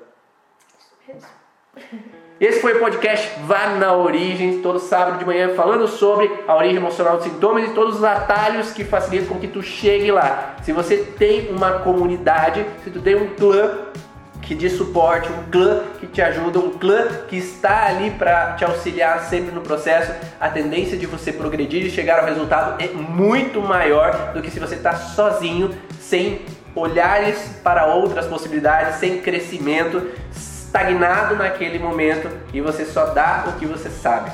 Esse foi o podcast Vá na Origem, todo sábado de manhã, falando sobre a origem emocional dos sintomas e todos os atalhos que facilitam com que tu chegue lá. Se você tem uma comunidade, se tu tem um clã que de suporte, um clã que te ajuda, um clã que está ali para te auxiliar sempre no processo, a tendência de você progredir e chegar ao resultado é muito maior do que se você está sozinho, sem olhares para outras possibilidades, sem crescimento, estagnado naquele momento e você só dá o que você sabe.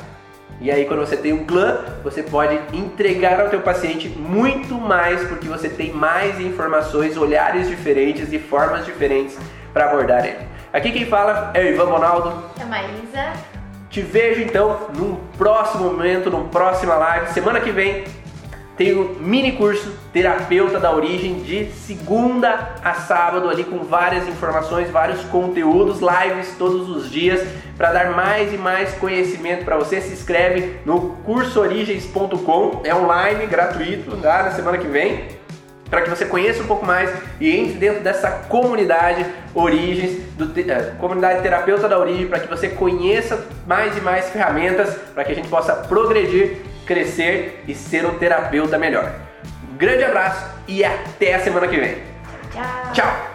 E aí quando você tem um clã, você pode entregar ao teu paciente muito mais porque você tem mais informações, olhares diferentes e formas diferentes para abordar ele. Aqui quem fala é o Ivan Ronaldo. É a Maísa. Te vejo então num próximo momento, numa próxima live. Semana que vem tem um mini curso Terapeuta da Origem de segunda a sábado ali com várias informações, vários conteúdos, lives todos os dias para dar mais e mais conhecimento para você. Se inscreve no cursoorigens.com, é online, gratuito, tá? na semana que vem para que você conheça um pouco mais e entre dentro dessa comunidade Origens, do, uh, comunidade terapeuta da origem, para que você conheça mais e mais ferramentas para que a gente possa progredir crescer e ser um terapeuta melhor. Um grande abraço e até a semana que vem. Tchau. Tchau.